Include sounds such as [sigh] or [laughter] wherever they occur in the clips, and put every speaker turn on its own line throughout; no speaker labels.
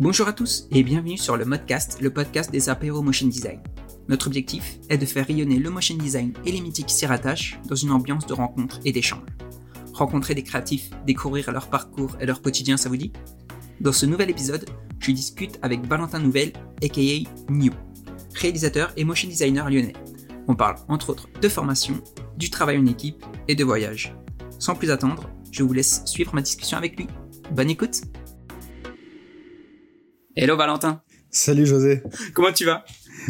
Bonjour à tous et bienvenue sur le Modcast, le podcast des apéros motion design. Notre objectif est de faire rayonner le motion design et les mythiques qui s'y rattachent dans une ambiance de rencontre et d'échange. Rencontrer des créatifs, découvrir leur parcours et leur quotidien, ça vous dit? Dans ce nouvel épisode, je discute avec Valentin Nouvel, aka New, réalisateur et motion designer lyonnais. On parle entre autres de formation, du travail en équipe et de voyage. Sans plus attendre, je vous laisse suivre ma discussion avec lui. Bonne écoute Hello Valentin.
Salut José.
Comment tu vas?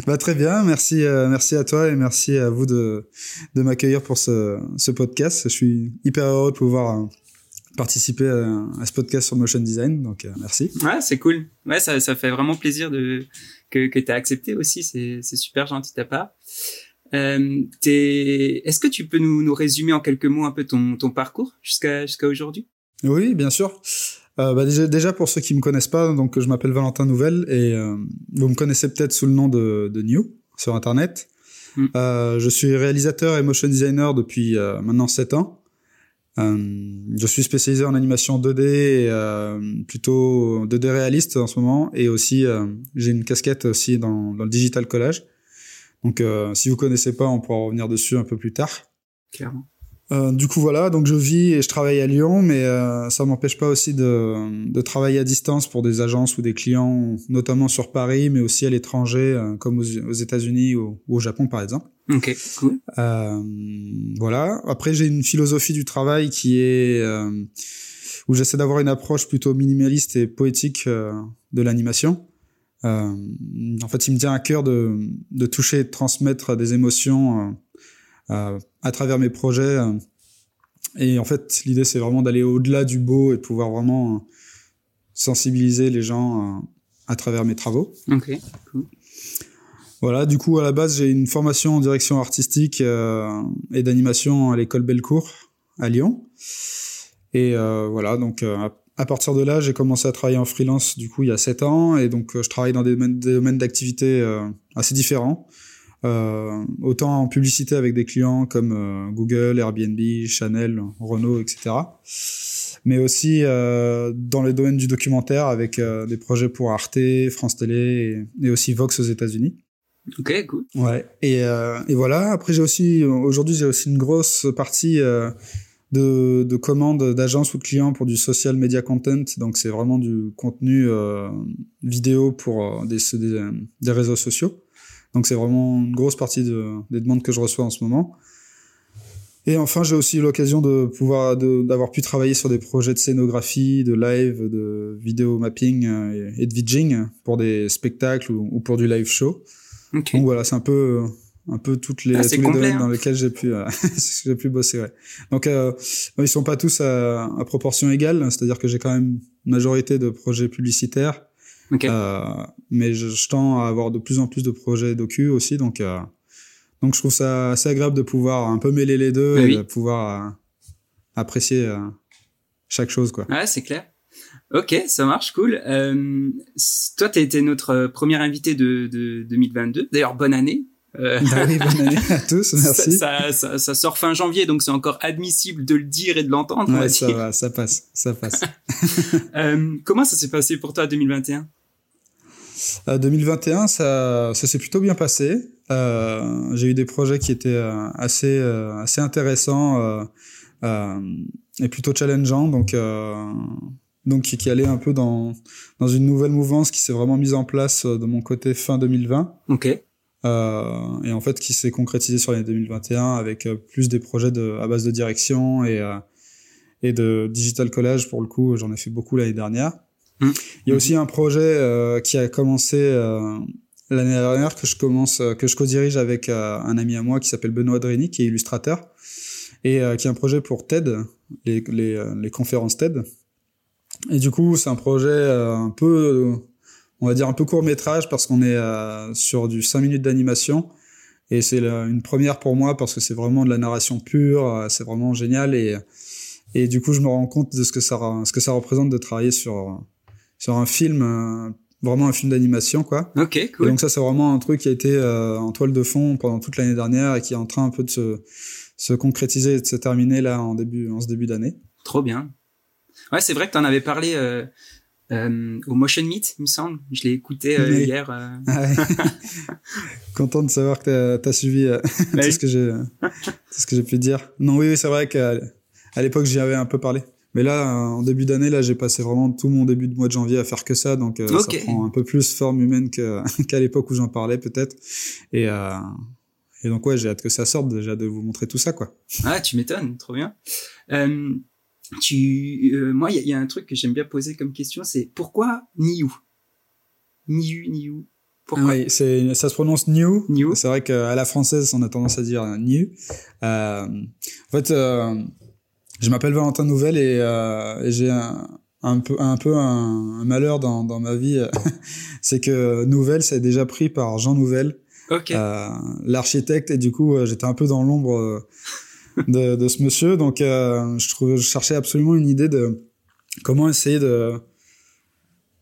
Bah, Très bien, merci, euh, merci à toi et merci à vous de, de m'accueillir pour ce, ce podcast. Je suis hyper heureux de pouvoir euh, participer à, ce podcast sur motion design, donc euh, merci.
Ouais, c'est cool. Ouais, ça, ça fait vraiment plaisir de que, que tu as accepté aussi, c'est super gentil de ta part. Euh, Est-ce que tu peux nous, nous résumer en quelques mots un peu ton, ton parcours jusqu'à jusqu'à aujourd'hui?
Oui, bien sûr. Euh, bah déjà, déjà, pour ceux qui me connaissent pas, donc je m'appelle Valentin Nouvelle et euh, vous me connaissez peut-être sous le nom de, de New sur Internet. Mm. Euh, je suis réalisateur et motion designer depuis euh, maintenant 7 ans. je suis spécialisé en animation 2D, et, plutôt 2D réaliste en ce moment, et aussi j'ai une casquette aussi dans, dans, le digital collage. Donc si vous connaissez pas, on pourra revenir dessus un peu plus tard.
Clairement.
Euh, du coup voilà, donc je vis et je travaille à Lyon, mais euh, ça m'empêche pas aussi de, de, travailler à distance pour des agences ou des clients, notamment sur Paris, mais aussi à l'étranger, euh, comme aux, États-Unis ou, au Japon par exemple.
Ok, cool.
Euh, voilà. Après j'ai une philosophie du travail qui est où j'essaie d'avoir une approche plutôt minimaliste et poétique de l'animation. en fait, il me tient à cœur de, de toucher et de transmettre des émotions euh, à travers mes projets. Euh, et en fait, l'idée, c'est vraiment d'aller au-delà du beau et de pouvoir vraiment euh, sensibiliser les gens à travers mes travaux.
Ok, cool.
Voilà, du coup, à la base, j'ai une formation en direction artistique euh, et d'animation à l'école Bellecour à Lyon. Et euh, voilà, donc à partir de là, j'ai commencé à travailler en freelance, du coup, il y a sept ans. Et donc, je travaille dans des domaines, des domaines d'activité assez différents. Euh, autant en publicité avec des clients comme euh, Google, Airbnb, Chanel, Renault, etc. Mais aussi euh, dans les domaines du documentaire avec des projets pour Arte, France Télé et, et aussi Vox aux États-Unis.
Ok, cool.
Ouais. Et, et voilà. Après, j'ai aussi aujourd'hui j'ai aussi une grosse partie de, de commandes d'agences ou de clients pour du social media content. Donc c'est vraiment du contenu vidéo pour des, des, des réseaux sociaux. Donc c'est vraiment une grosse partie de, des demandes que je reçois en ce moment. Et enfin, j'ai aussi eu l'occasion de pouvoir d'avoir pu travailler sur des projets de scénographie, de live, de vidéo mapping euh, et, de vidging pour des spectacles ou, pour du live show. Donc voilà, c'est un peu un peu toutes les
ah,
tous les
domaines
dans lesquels j'ai pu euh, [laughs] j'ai pu bosser. Ouais. Donc euh, ils sont pas tous à, à proportion égale, c'est-à-dire que j'ai quand même une majorité de projets publicitaires euh, mais je, je, tends à avoir de plus en plus de projets docu aussi, donc euh, donc je trouve ça assez agréable de pouvoir un peu mêler les deux et de pouvoir euh, apprécier chaque chose quoi.
Ouais, c'est clair. Ok, ça marche, cool. Euh, toi, tu été notre premier invité de, de 2022. D'ailleurs, bonne année.
Euh, [laughs] oui, bonne année à [laughs] tous, merci.
Ça, ça, ça, sort fin janvier, donc c'est encore admissible de le dire et de l'entendre.
Ouais, ça va, ça passe, ça passe. [laughs]
euh, comment ça s'est passé pour toi 2021
2021, euh, ça, ça s'est plutôt bien passé. Euh, j'ai eu des projets qui étaient euh, assez, assez intéressants et plutôt challengeants, donc donc qui, allait un peu dans dans une nouvelle mouvance qui s'est vraiment mise en place de mon côté fin 2020.
Ok.
Et en fait qui s'est concrétisé sur l'année 2021 avec plus des projets de, à base de direction et et de digital collage pour le coup j'en ai fait beaucoup l'année dernière Mmh. Il y a aussi un projet euh, qui a commencé euh, l'année dernière que je commence, euh, que je co-dirige avec un ami à moi qui s'appelle Benoît Dreni, qui est illustrateur, et qui est un projet pour TED, les, les, les conférences TED. Et du coup, c'est un projet un peu, on va dire un peu court métrage parce qu'on est sur du 5 minutes d'animation. Et c'est une première pour moi parce que c'est vraiment de la narration pure, c'est vraiment génial et et du coup je me rends compte de ce que ça ce que ça représente de travailler sur sur un film, euh, vraiment un film d'animation, quoi.
Ok, cool.
Et donc ça, c'est vraiment un truc qui a été euh, en toile de fond pendant toute l'année dernière et qui est en train un peu de se, se concrétiser et de se terminer là en début, en ce début d'année.
Trop bien. Ouais, c'est vrai que tu en avais parlé euh, au Motion Meet, il me semble. Je l'ai écouté hier. [laughs] Ah [laughs]
Content de savoir que tu as, suivi [laughs] tout, ce que j'ai, tout ce que j'ai pu dire. Non, oui, oui c'est vrai qu'à à l'époque, j'y avais un peu parlé. Mais là, en début d'année, là, j'ai passé vraiment tout mon début de mois de janvier à faire que ça, donc ça prend un peu plus forme humaine [laughs] qu'à l'époque où j'en parlais peut-être. Et, et donc ouais, j'ai hâte que ça sorte déjà de vous montrer tout ça quoi.
Ah, tu m'étonnes, trop bien. Euh, tu, euh, moi, il y, a un truc que j'aime bien poser comme question, c'est pourquoi Niu? Niu, Niu.
Pourquoi? Oui, c'est, ça se prononce Niu. Niu. C'est vrai qu'à la française, on a tendance à dire Niu. Euh, en fait, euh, je m'appelle Valentin Nouvelle et, euh, et j'ai un, un peu un peu un, malheur dans, dans ma vie, [laughs] c'est que Nouvelle, c'est déjà pris par Jean Nouvel. Euh, l'architecte et du coup euh, j'étais un peu dans l'ombre euh, de, de, ce monsieur. Donc je trouvais je cherchais absolument une idée de comment essayer de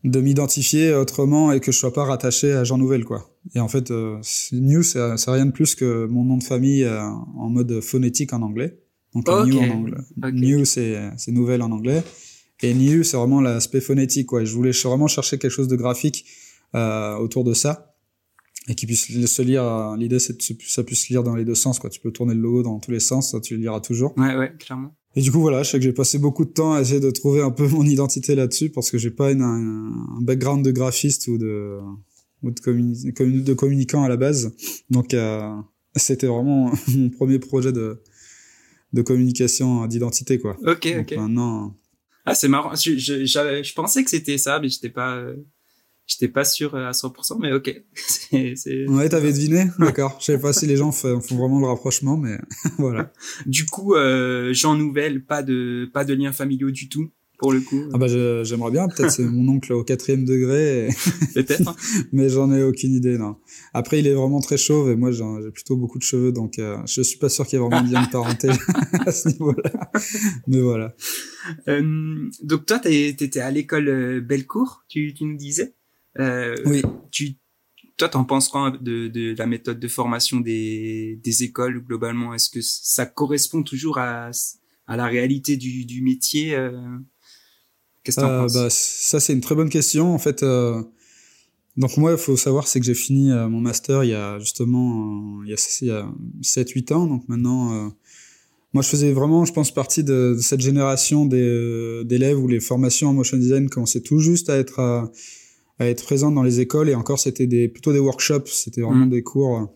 de m'identifier autrement et que je sois pas rattaché à Jean Nouvel quoi. Et en fait New c'est rien de plus que mon nom de famille en mode phonétique en anglais donc New en anglais New c'est nouvelle en anglais et New c'est vraiment l'aspect phonétique quoi je voulais vraiment chercher quelque chose de graphique autour de ça et qui puisse se lire. L'idée, c'est que ça puisse lire dans les deux sens. Quoi. Tu peux tourner le logo dans tous les sens, ça, tu le liras toujours.
Ouais, ouais, clairement.
Et du coup, voilà, je sais que j'ai passé beaucoup de temps à essayer de trouver un peu mon identité là-dessus parce que j'ai pas une, un, background de graphiste ou de, ou de, de communicant à la base. Donc, euh, c'était vraiment [laughs] mon premier projet de, de communication d'identité, quoi.
Ok, ok.
Maintenant.
Ah, c'est marrant. Je, je, je, pensais que c'était ça, mais j'étais pas. Euh, J'étais pas sûr à 100%, mais ok. [laughs]
c'est, Ouais, t'avais deviné? [laughs] D'accord. Je sais pas si les gens font vraiment le rapprochement, mais [laughs] voilà.
Du coup, euh, Jean Nouvel, pas de, pas de liens familiaux du tout, pour le coup.
Ah bah j'aimerais bien, peut-être c'est mon oncle au quatrième degré. [laughs]
peut-être. [laughs]
mais j'en ai aucune idée, non. Après, il est vraiment très chauve et moi j'ai plutôt beaucoup de cheveux, donc euh, je suis pas sûr qu'il y ait vraiment bien de parenté [laughs] à ce niveau-là. Mais voilà.
Euh, donc toi, t'étais à l'école euh, Bellecour, tu, tu nous disais
euh, oui.
Tu, toi, t'en penses quoi de, de la méthode de formation des, des écoles globalement? Est-ce que ça correspond toujours à, à la réalité du, du métier euh?
Qu'est-ce que t'en euh, penses bah, Ça, c'est une très bonne question. En fait, euh, donc moi, il faut savoir, c'est que j'ai fini euh, mon master il y a justement il y a, il y a 7-8 ans. Donc maintenant, moi, je faisais vraiment, je pense, partie de, de cette génération d'élèves où les formations en motion design commençaient tout juste à être à être présente dans les écoles et encore c'était des plutôt des workshops, c'était vraiment mm. des cours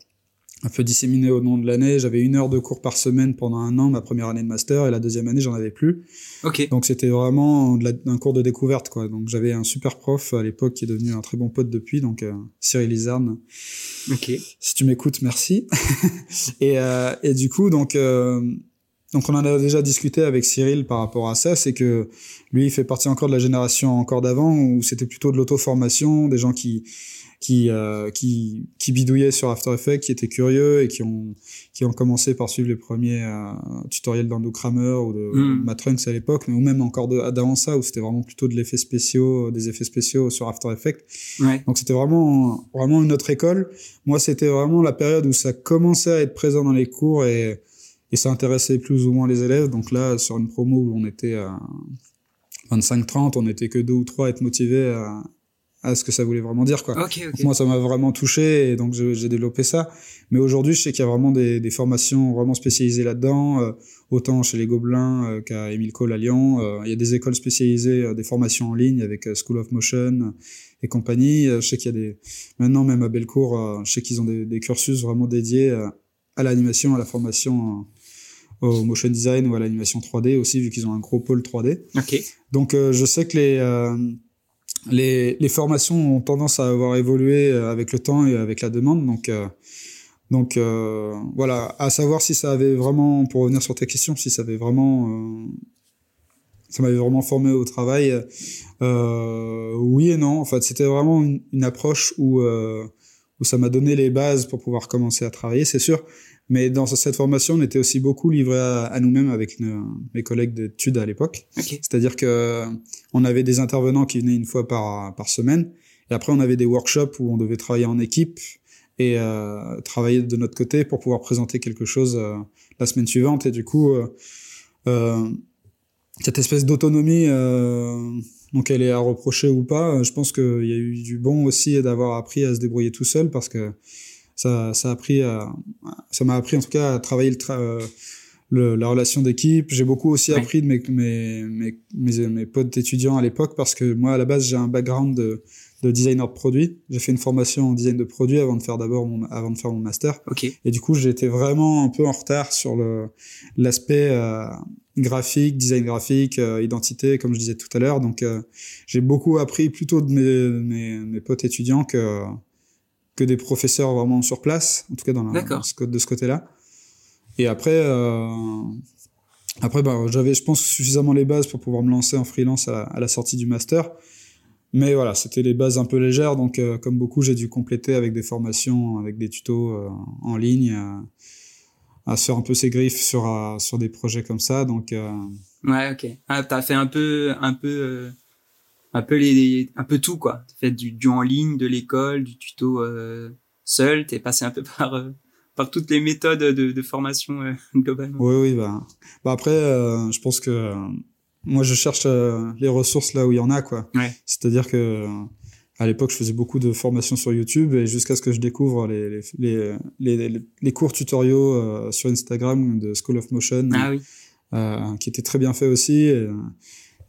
un peu disséminés au long de l'année. J'avais une heure de cours par semaine pendant un an, ma première année de master, et la deuxième année j'en avais plus.
Ok.
Donc c'était vraiment un cours de découverte quoi. Donc j'avais un super prof à l'époque qui est devenu un très bon pote depuis, donc euh, Cyril Lizarne.
Ok.
Si tu m'écoutes, merci. [laughs] et, euh, et du coup donc euh, donc on en a déjà discuté avec Cyril par rapport à ça, c'est que lui il fait partie encore de la génération encore d'avant où c'était plutôt de l'auto-formation, des gens qui qui, euh, qui qui bidouillaient sur After Effects, qui étaient curieux et qui ont qui ont commencé par suivre les premiers euh, tutoriels d'Ando Kramer ou de mm. Matt Trunks à l'époque, mais ou même encore d'avant ça où c'était vraiment plutôt de l'effet spéciaux, des effets spéciaux sur After Effects.
Ouais.
Donc c'était vraiment vraiment une autre école. Moi c'était vraiment la période où ça commençait à être présent dans les cours et et ça intéressait plus ou moins les élèves. Donc là, sur une promo où on était à 25-30, on était que deux ou trois à être motivés à, à ce que ça voulait vraiment dire. Quoi. moi, ça m'a vraiment touché et donc j'ai développé ça. Mais aujourd'hui, je sais qu'il y a vraiment des, des formations vraiment spécialisées là-dedans, euh, autant chez les Gobelins euh, qu'à Emile Cole à Lyon. Euh, il y a des écoles spécialisées, des formations en ligne avec School of Motion et compagnie. je sais qu'il y a des... Maintenant, même à Bellecour, je sais qu'ils ont des, des, cursus vraiment dédiés à l'animation, à la formation au motion design ou à l'animation 3D aussi, vu qu'ils ont un gros pôle 3D.
Ok.
Donc, euh, je sais que les, euh, les, les, formations ont tendance à avoir évolué euh, avec le temps et avec la demande. Donc, donc voilà, à savoir si ça avait vraiment, pour revenir sur ta question, si ça avait vraiment, ça m'avait vraiment formé au travail. oui et non. En fait, c'était vraiment une, une, approche où où ça m'a donné les bases pour pouvoir commencer à travailler. C'est sûr, mais dans cette formation, on était aussi beaucoup livré à, nous-mêmes avec mes collègues d'études à l'époque. C'est-à-dire que on avait des intervenants qui venaient une fois par, par semaine. Et après, on avait des workshops où on devait travailler en équipe et euh, travailler de notre côté pour pouvoir présenter quelque chose euh, la semaine suivante. Et du coup, euh, euh cette espèce d'autonomie euh, donc elle est à reprocher ou pas. Je pense qu'il y a eu du bon aussi d'avoir appris à se débrouiller tout seul parce que ça, ça a appris à, ça m'a appris en tout cas à travailler le, tra le la relation d'équipe. J'ai beaucoup aussi appris de mes, mes, mes, mes, mes potes étudiants à l'époque parce que moi à la base j'ai un background de de designer de produit. J'ai fait une formation en design de produit avant de faire d'abord mon, avant de faire mon master.
Ok.
Et du coup, j'étais vraiment un peu en retard sur le l'aspect euh, graphique, design graphique, euh, identité, comme je disais tout à l'heure. Donc, euh, j'ai beaucoup appris plutôt de mes, mes, mes, potes étudiants que que des professeurs vraiment sur place, en tout cas dans, la, ce, de ce côté-là. Et après, après, bah, j'avais, je pense, suffisamment les bases pour pouvoir me lancer en freelance à, à la sortie du master. Mais voilà, c'était les bases un peu légères, donc euh, comme beaucoup, j'ai dû compléter avec des formations, avec des tutos euh, en ligne, euh, à se faire un peu ses griffes sur sur des projets comme ça. Donc
ouais, ok. Ah, t'as fait un peu, un peu, un peu les, un peu tout quoi. T'as fait du, du en ligne, de l'école, du tuto seul. T'es passé un peu [laughs] par par toutes les méthodes de, de formation [laughs] globalement.
Oui, oui, bah, bah après, je pense que moi, je cherche euh, les ressources là où il y en a, quoi.
Ouais.
C'est-à-dire que euh, à l'époque, je faisais beaucoup de formations sur YouTube et jusqu'à ce que je découvre les, les, les, les, les cours tutoriaux euh, sur Instagram de School of Motion,
ah, oui.
euh, qui étaient très bien faits aussi. Et,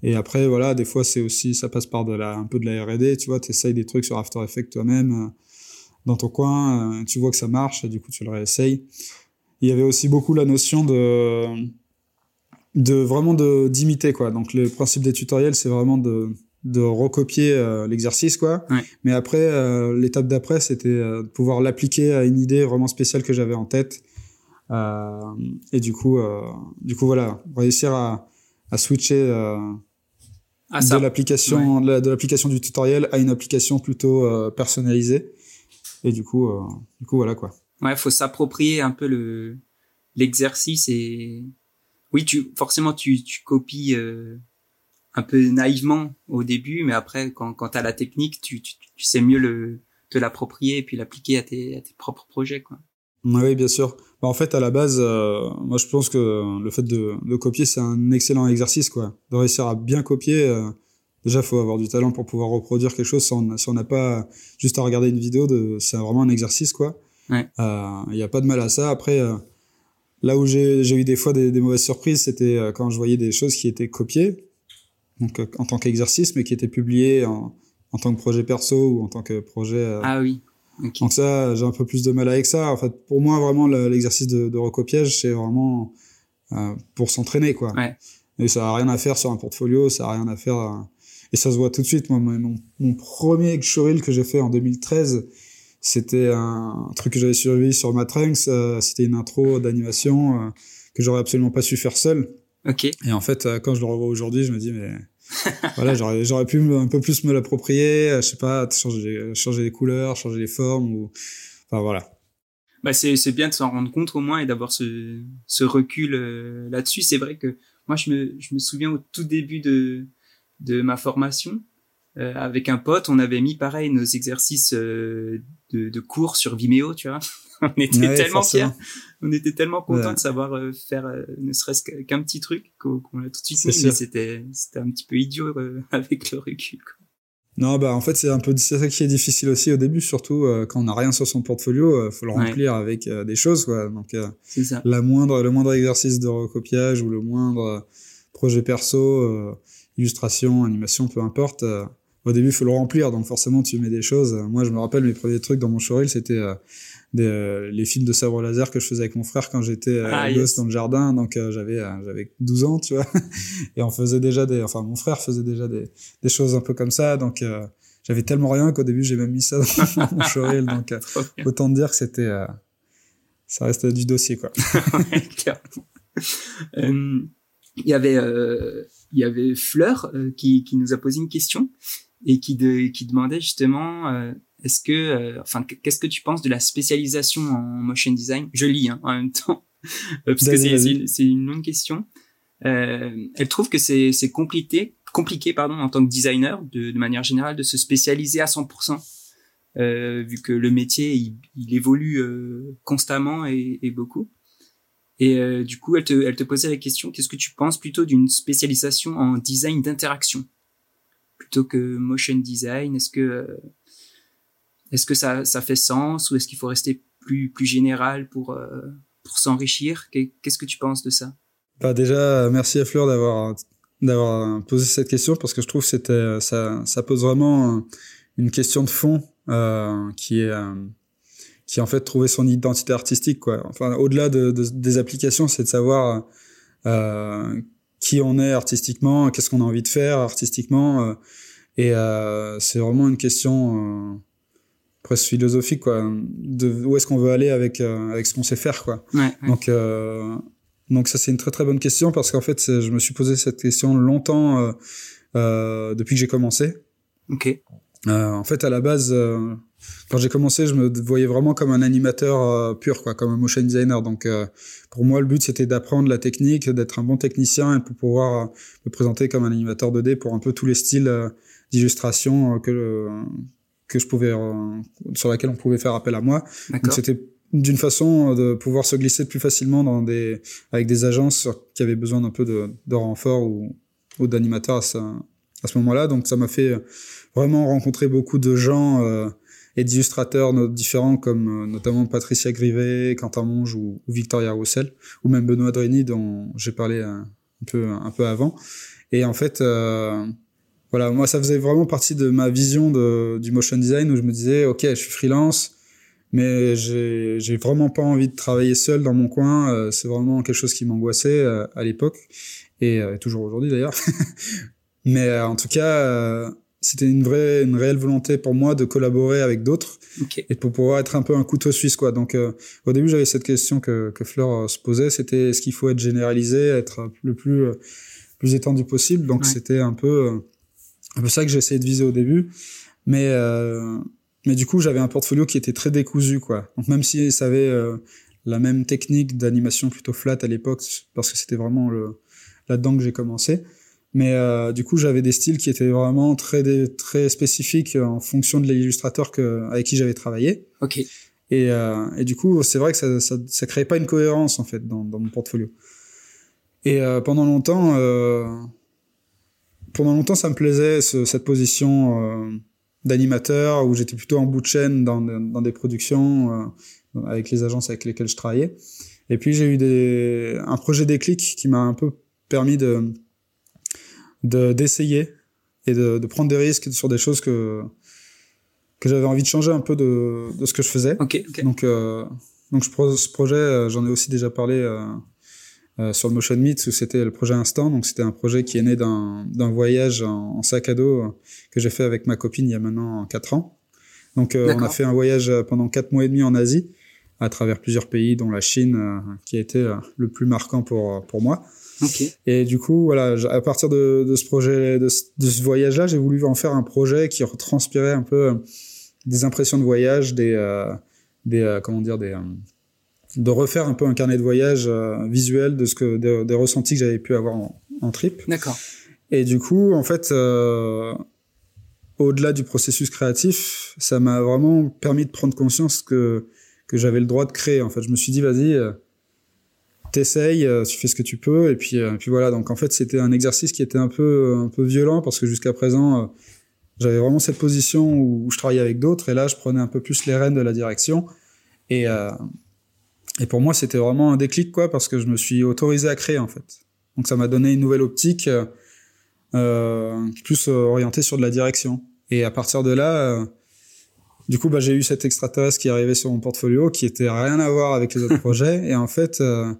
et après, voilà, des fois, c'est aussi, ça passe par de la, un peu de la R&D, tu vois, tu essayes des trucs sur After Effects toi-même dans ton coin, tu vois que ça marche, et du coup, tu le réessayes. Il y avait aussi beaucoup la notion de de vraiment de d'imiter quoi. Donc le principe des tutoriels, c'est vraiment de de recopier euh, l'exercice quoi.
Ouais.
Mais après euh, l'étape d'après, c'était euh, de pouvoir l'appliquer à une idée vraiment spéciale que j'avais en tête. et du coup du coup voilà, réussir à à switcher ah, de l'application ouais. de l'application du tutoriel à une application plutôt personnalisée. Et du coup du coup voilà quoi.
Ouais, faut s'approprier un peu le l'exercice et oui, tu forcément tu, tu copies euh, un peu naïvement au début, mais après quand quand as la technique, tu, tu, tu sais mieux le te l'approprier et puis l'appliquer à tes à tes propres projets quoi.
Oui, bien sûr. Bah, en fait, à la base, euh, moi je pense que le fait de, de copier c'est un excellent exercice quoi. De réussir à bien copier. Euh, déjà, faut avoir du talent pour pouvoir reproduire quelque chose si on n'a pas juste à regarder une vidéo. De, c'est vraiment un exercice quoi.
Il
ouais. n'y a pas de mal à ça. Après. Là où j'ai eu des fois des, des mauvaises surprises, c'était euh, quand je voyais des choses qui étaient copiées, donc euh, en tant qu'exercice, mais qui étaient publiées en, en, tant que projet perso ou en tant que projet. Euh...
Ah oui.
Okay. Donc ça, j'ai un peu plus de mal avec ça. En fait, pour moi, vraiment, l'exercice de, de, recopiage, c'est vraiment euh, pour s'entraîner, quoi.
Ouais.
Et ça a rien à faire sur un portfolio, ça a rien à faire. Euh, et ça se voit tout de suite. Moi, mon, mon premier showreel que j'ai fait en 2013, c'était un, truc que j'avais survécu sur Matrix. Euh, c'était une intro d'animation euh, que j'aurais absolument pas su faire seul.
Ok.
Et en fait, euh, quand je le revois aujourd'hui, je me dis mais [laughs] voilà, j'aurais j'aurais pu un peu plus me l'approprier. je sais pas, changer changer les couleurs, changer les formes ou enfin voilà.
Bah c'est c'est bien de s'en rendre compte au moins et d'avoir ce ce recul là-dessus. C'est vrai que moi je me je me souviens au tout début de de ma formation euh, avec un pote, on avait mis pareil nos exercices euh, de, de, cours sur Vimeo, tu vois. [laughs] on était ouais, tellement fiers, on était tellement contents ouais. de savoir euh, faire ne serait-ce qu'un petit truc qu'on qu a tout de suite mis, mais c'était un petit peu idiot [laughs] avec le recul. Quoi.
Non, bah en fait c'est un peu ça qui est difficile aussi au début, surtout euh, quand on n'a rien sur son portfolio, euh, faut le remplir ouais. avec euh, des choses quoi. Donc la moindre le moindre exercice de recopiage ou le moindre projet perso, illustration, animation, peu importe au début, il faut le remplir, donc forcément, tu mets des choses. Moi, je me rappelle mes premiers trucs dans mon showreel, c'était euh, des, euh, les films de sabre laser que je faisais avec mon frère quand j'étais euh, ah, gosse yes. dans le jardin. Donc, euh, j'avais j'avais 12 ans, tu vois. [laughs] Et on faisait déjà des... Enfin, mon frère faisait déjà des, des choses un peu comme ça. Donc, j'avais tellement rien qu'au début, j'ai même mis ça [laughs] dans mon showreel. Donc, autant dire que c'était... ça restait du dossier, quoi. [laughs]
Il y avait... il y avait Fleur qui, qui nous a posé une question et qui, de, qui demandait justement est-ce que, euh, enfin, qu'est-ce que tu penses de la spécialisation en motion design? Je lis hein, en même temps [laughs] parce que c'est c'est une longue question. Euh, elle trouve que c'est compliqué compliqué pardon en tant que designer de, de manière générale de se spécialiser à 100%. Euh, vu que le métier il, il évolue euh, constamment et, et, beaucoup. Et euh, du coup, elle te, elle te posait la question qu'est-ce que tu penses plutôt d'une spécialisation en design d'interaction? Plutôt que motion design Est-ce que est-ce que ça, ça fait sens ou est-ce qu'il faut rester plus plus général pour pour s'enrichir? Qu'est-ce que tu penses de ça?
Bah déjà, merci à Fleur d'avoir d'avoir posé cette question parce que je trouve que c'était ça ça pose vraiment une question de fond euh, qui est euh, qui en fait trouver son identité artistique quoi. Enfin au-delà de, de, des applications, c'est de savoir euh, qui on est artistiquement, qu'est-ce qu'on a envie de faire artistiquement euh, et euh, c'est vraiment une question presque philosophique quoi de où est-ce qu'on veut aller avec avec ce qu'on sait faire quoi.
Ouais, ouais.
Donc donc ça c'est une très très bonne question parce qu'en fait je me suis posé cette question longtemps euh, euh, depuis que j'ai commencé.
Ok.
Euh, en fait à la base euh, quand j'ai commencé je me voyais vraiment comme un animateur euh, pur quoi, comme un motion designer. Donc pour moi le but c'était d'apprendre la technique, d'être un bon technicien et pour pouvoir me présenter comme un animateur 2D pour un peu tous les styles d'illustration que que je pouvais sur laquelle on pouvait faire appel à moi. Donc c'était d'une façon de pouvoir se glisser plus facilement dans des avec des agences qui avaient besoin d'un peu de, de renfort ou, ou d'animateurs à ce, à ce moment-là. Donc ça m'a fait vraiment rencontrer beaucoup de gens euh, et d'illustrateurs différents comme euh, notamment Patricia Grivet, Quentin Monge ou, ou Victoria Roussel ou même Benoît Dreny dont j'ai parlé un, un, peu un peu avant. Et en fait euh, voilà, moi ça faisait vraiment partie de ma vision de, du motion design où je me disais ok je suis freelance mais j'ai vraiment pas envie de travailler seul dans mon coin euh, c'est vraiment quelque chose qui m'angoissait euh, à l'époque et euh, toujours aujourd'hui d'ailleurs [laughs] mais en tout cas c'était une vraie une réelle volonté pour moi de collaborer avec d'autres
okay.
et pour pouvoir être un peu un couteau suisse quoi donc au début j'avais cette question que que Fleur se posait c'était est-ce qu'il faut être généralisé être le plus plus étendu possible? Donc
Ouais.
c'était un peu un peu ça que j'ai essayé de viser au début. Mais euh, mais du coup j'avais un portfolio qui était très décousu quoi. Donc même si ça avait euh, la même technique d'animation plutôt flat à l'époque parce que c'était vraiment le là dedans que j'ai commencé. Mais euh, du coup j'avais des styles qui étaient vraiment très très spécifiques en fonction de l'illustrateur avec qui j'avais travaillé.
Ok.
Et euh, et du coup c'est vrai que ça, ça ça créait pas une cohérence en fait dans dans mon portfolio. Et euh, pendant longtemps euh, pendant longtemps ça me plaisait ce, cette position euh, d'animateur où j'étais plutôt en bout de chaîne dans, dans des productions euh, avec les agences avec lesquelles je travaillais. Et puis j'ai eu des, un projet déclic qui m'a un peu permis de d'essayer et de, de prendre des risques sur des choses que que j'avais envie de changer un peu de, de ce que je faisais.
ok ok
Donc euh, donc je, ce projet, euh, j'en ai aussi déjà parlé euh, sur le Motion Meet où c'était le projet Instant. Donc c'était un projet qui est né d'un voyage en, en, sac à dos euh, que j'ai fait avec ma copine il y a maintenant quatre ans. Donc euh, on a fait un voyage pendant quatre mois et demi en Asie à travers plusieurs pays, dont la Chine, euh, qui a été euh, le plus marquant pour pour moi.
Okay.
Et du coup, voilà, à partir de, de ce projet, de, ce voyage-là, j'ai voulu en faire un projet qui retranspirait un peu euh, des impressions de voyage, des, euh, des euh, comment dire, des, de refaire un peu un carnet de voyage euh, visuel de ce que des, des ressentis que j'avais pu avoir en, en trip.
D'accord.
Et du coup, en fait, euh, au-delà du processus créatif, ça m'a vraiment permis de prendre conscience que que j'avais le droit de créer. En fait, je me suis dit, vas-y, euh, t'essayes, euh, tu fais ce que tu peux, et puis, euh, puis voilà. Donc en fait, c'était un exercice qui était un peu un peu violent parce que jusqu'à présent, j'avais vraiment cette position où, où je travaillais avec d'autres, et là, je prenais un peu plus les rênes de la direction. Et euh, et pour moi, c'était vraiment un déclic, quoi, parce que je me suis autorisé à créer, en fait. Donc ça m'a donné une nouvelle optique, euh, plus orientée sur de la direction. Et à partir de là, euh, du coup, bah, j'ai eu cet extraterrestre qui est arrivé sur mon portfolio, qui était rien à voir avec les autres [laughs] projets. Et en fait, euh,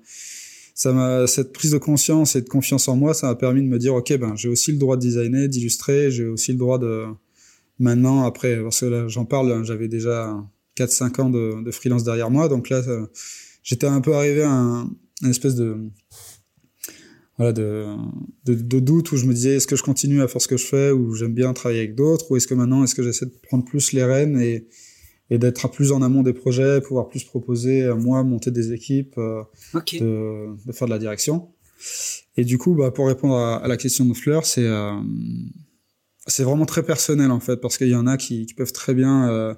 ça m'a cette prise de conscience et de confiance en moi, ça m'a permis de me dire, ok, ben j'ai aussi le droit de designer, d'illustrer, j'ai aussi le droit de maintenant après, parce que là j'en parle, j'avais déjà 4-5 ans de, de, freelance derrière moi, donc là j'étais un peu arrivé à un, une espèce de voilà de, de, de, doute où je me disais est-ce que je continue à faire ce que je fais ou j'aime bien travailler avec d'autres ou est-ce que maintenant est-ce que j'essaie de prendre plus les rênes et, et d'être plus en amont des projets pouvoir plus proposer à moi monter des équipes euh,
okay.
de, de, faire de la direction et du coup bah, pour répondre à, à la question de Fleur c'est euh, c'est vraiment très personnel en fait parce qu'il y en a qui, qui peuvent très bien euh, euh,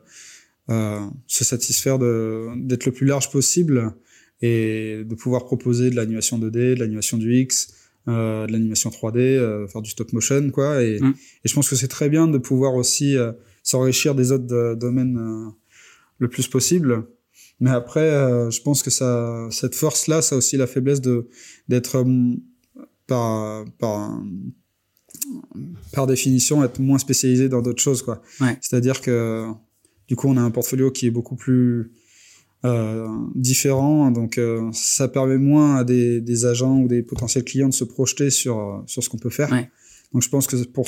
se satisfaire d'être le plus large possible et de pouvoir proposer de l'animation 2D, de l'animation du X, de l'animation 3D, faire du stop motion, quoi. Et, mm. et je pense que c'est très bien de pouvoir aussi s'enrichir des autres domaines le plus possible. Mais après, je pense que ça, cette force-là, ça a aussi la faiblesse de d'être par, par par définition être moins spécialisé dans d'autres choses quoi. C'est-à-dire que du coup on a un portfolio qui est beaucoup plus euh, différent donc euh, ça permet moins à des, des, agents ou des potentiels clients de se projeter sur sur ce qu'on peut faire. Donc je pense que pour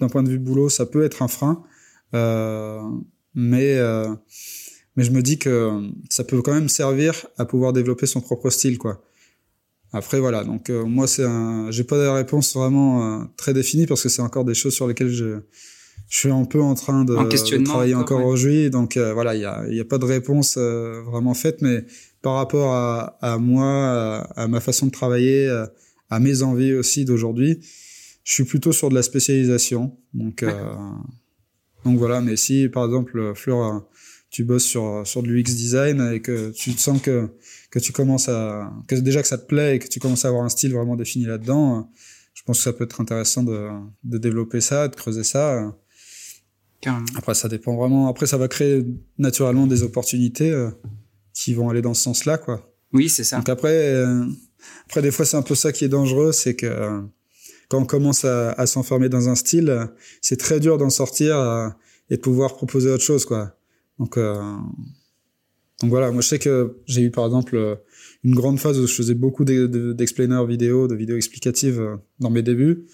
d'un point de vue boulot ça peut être un frein euh, mais euh, mais je me dis que ça peut quand même servir à pouvoir développer son propre style quoi. Après voilà, donc euh, moi c'est un, j'ai pas de réponse vraiment euh, très définie parce que c'est encore des choses sur lesquelles je, je suis un peu en train de, travailler encore, aujourd'hui. Donc euh, voilà, il y a, y a pas de réponse vraiment faite, mais par rapport à, à moi, à, ma façon de travailler, à mes envies aussi d'aujourd'hui, je suis plutôt sur de la spécialisation. Donc donc voilà, mais si par exemple Fleur tu bosses sur sur de l'UX design et que tu te sens que que tu commences à que déjà que ça te plaît et que tu commences à avoir un style vraiment défini là-dedans, je pense que ça peut être intéressant de, de développer ça, de creuser ça. Après, ça dépend vraiment. Après, ça va créer naturellement des opportunités euh, qui vont aller dans ce sens-là, quoi.
Oui, c'est ça.
Donc après, euh, après des fois, c'est un peu ça qui est dangereux, c'est que euh, quand on commence à, à s'enfermer dans un style, c'est très dur d'en sortir et de pouvoir proposer autre chose, quoi. Donc donc voilà, moi je sais que j'ai eu par exemple une grande phase où je faisais beaucoup d'explainers vidéo, de vidéos explicatives dans mes débuts.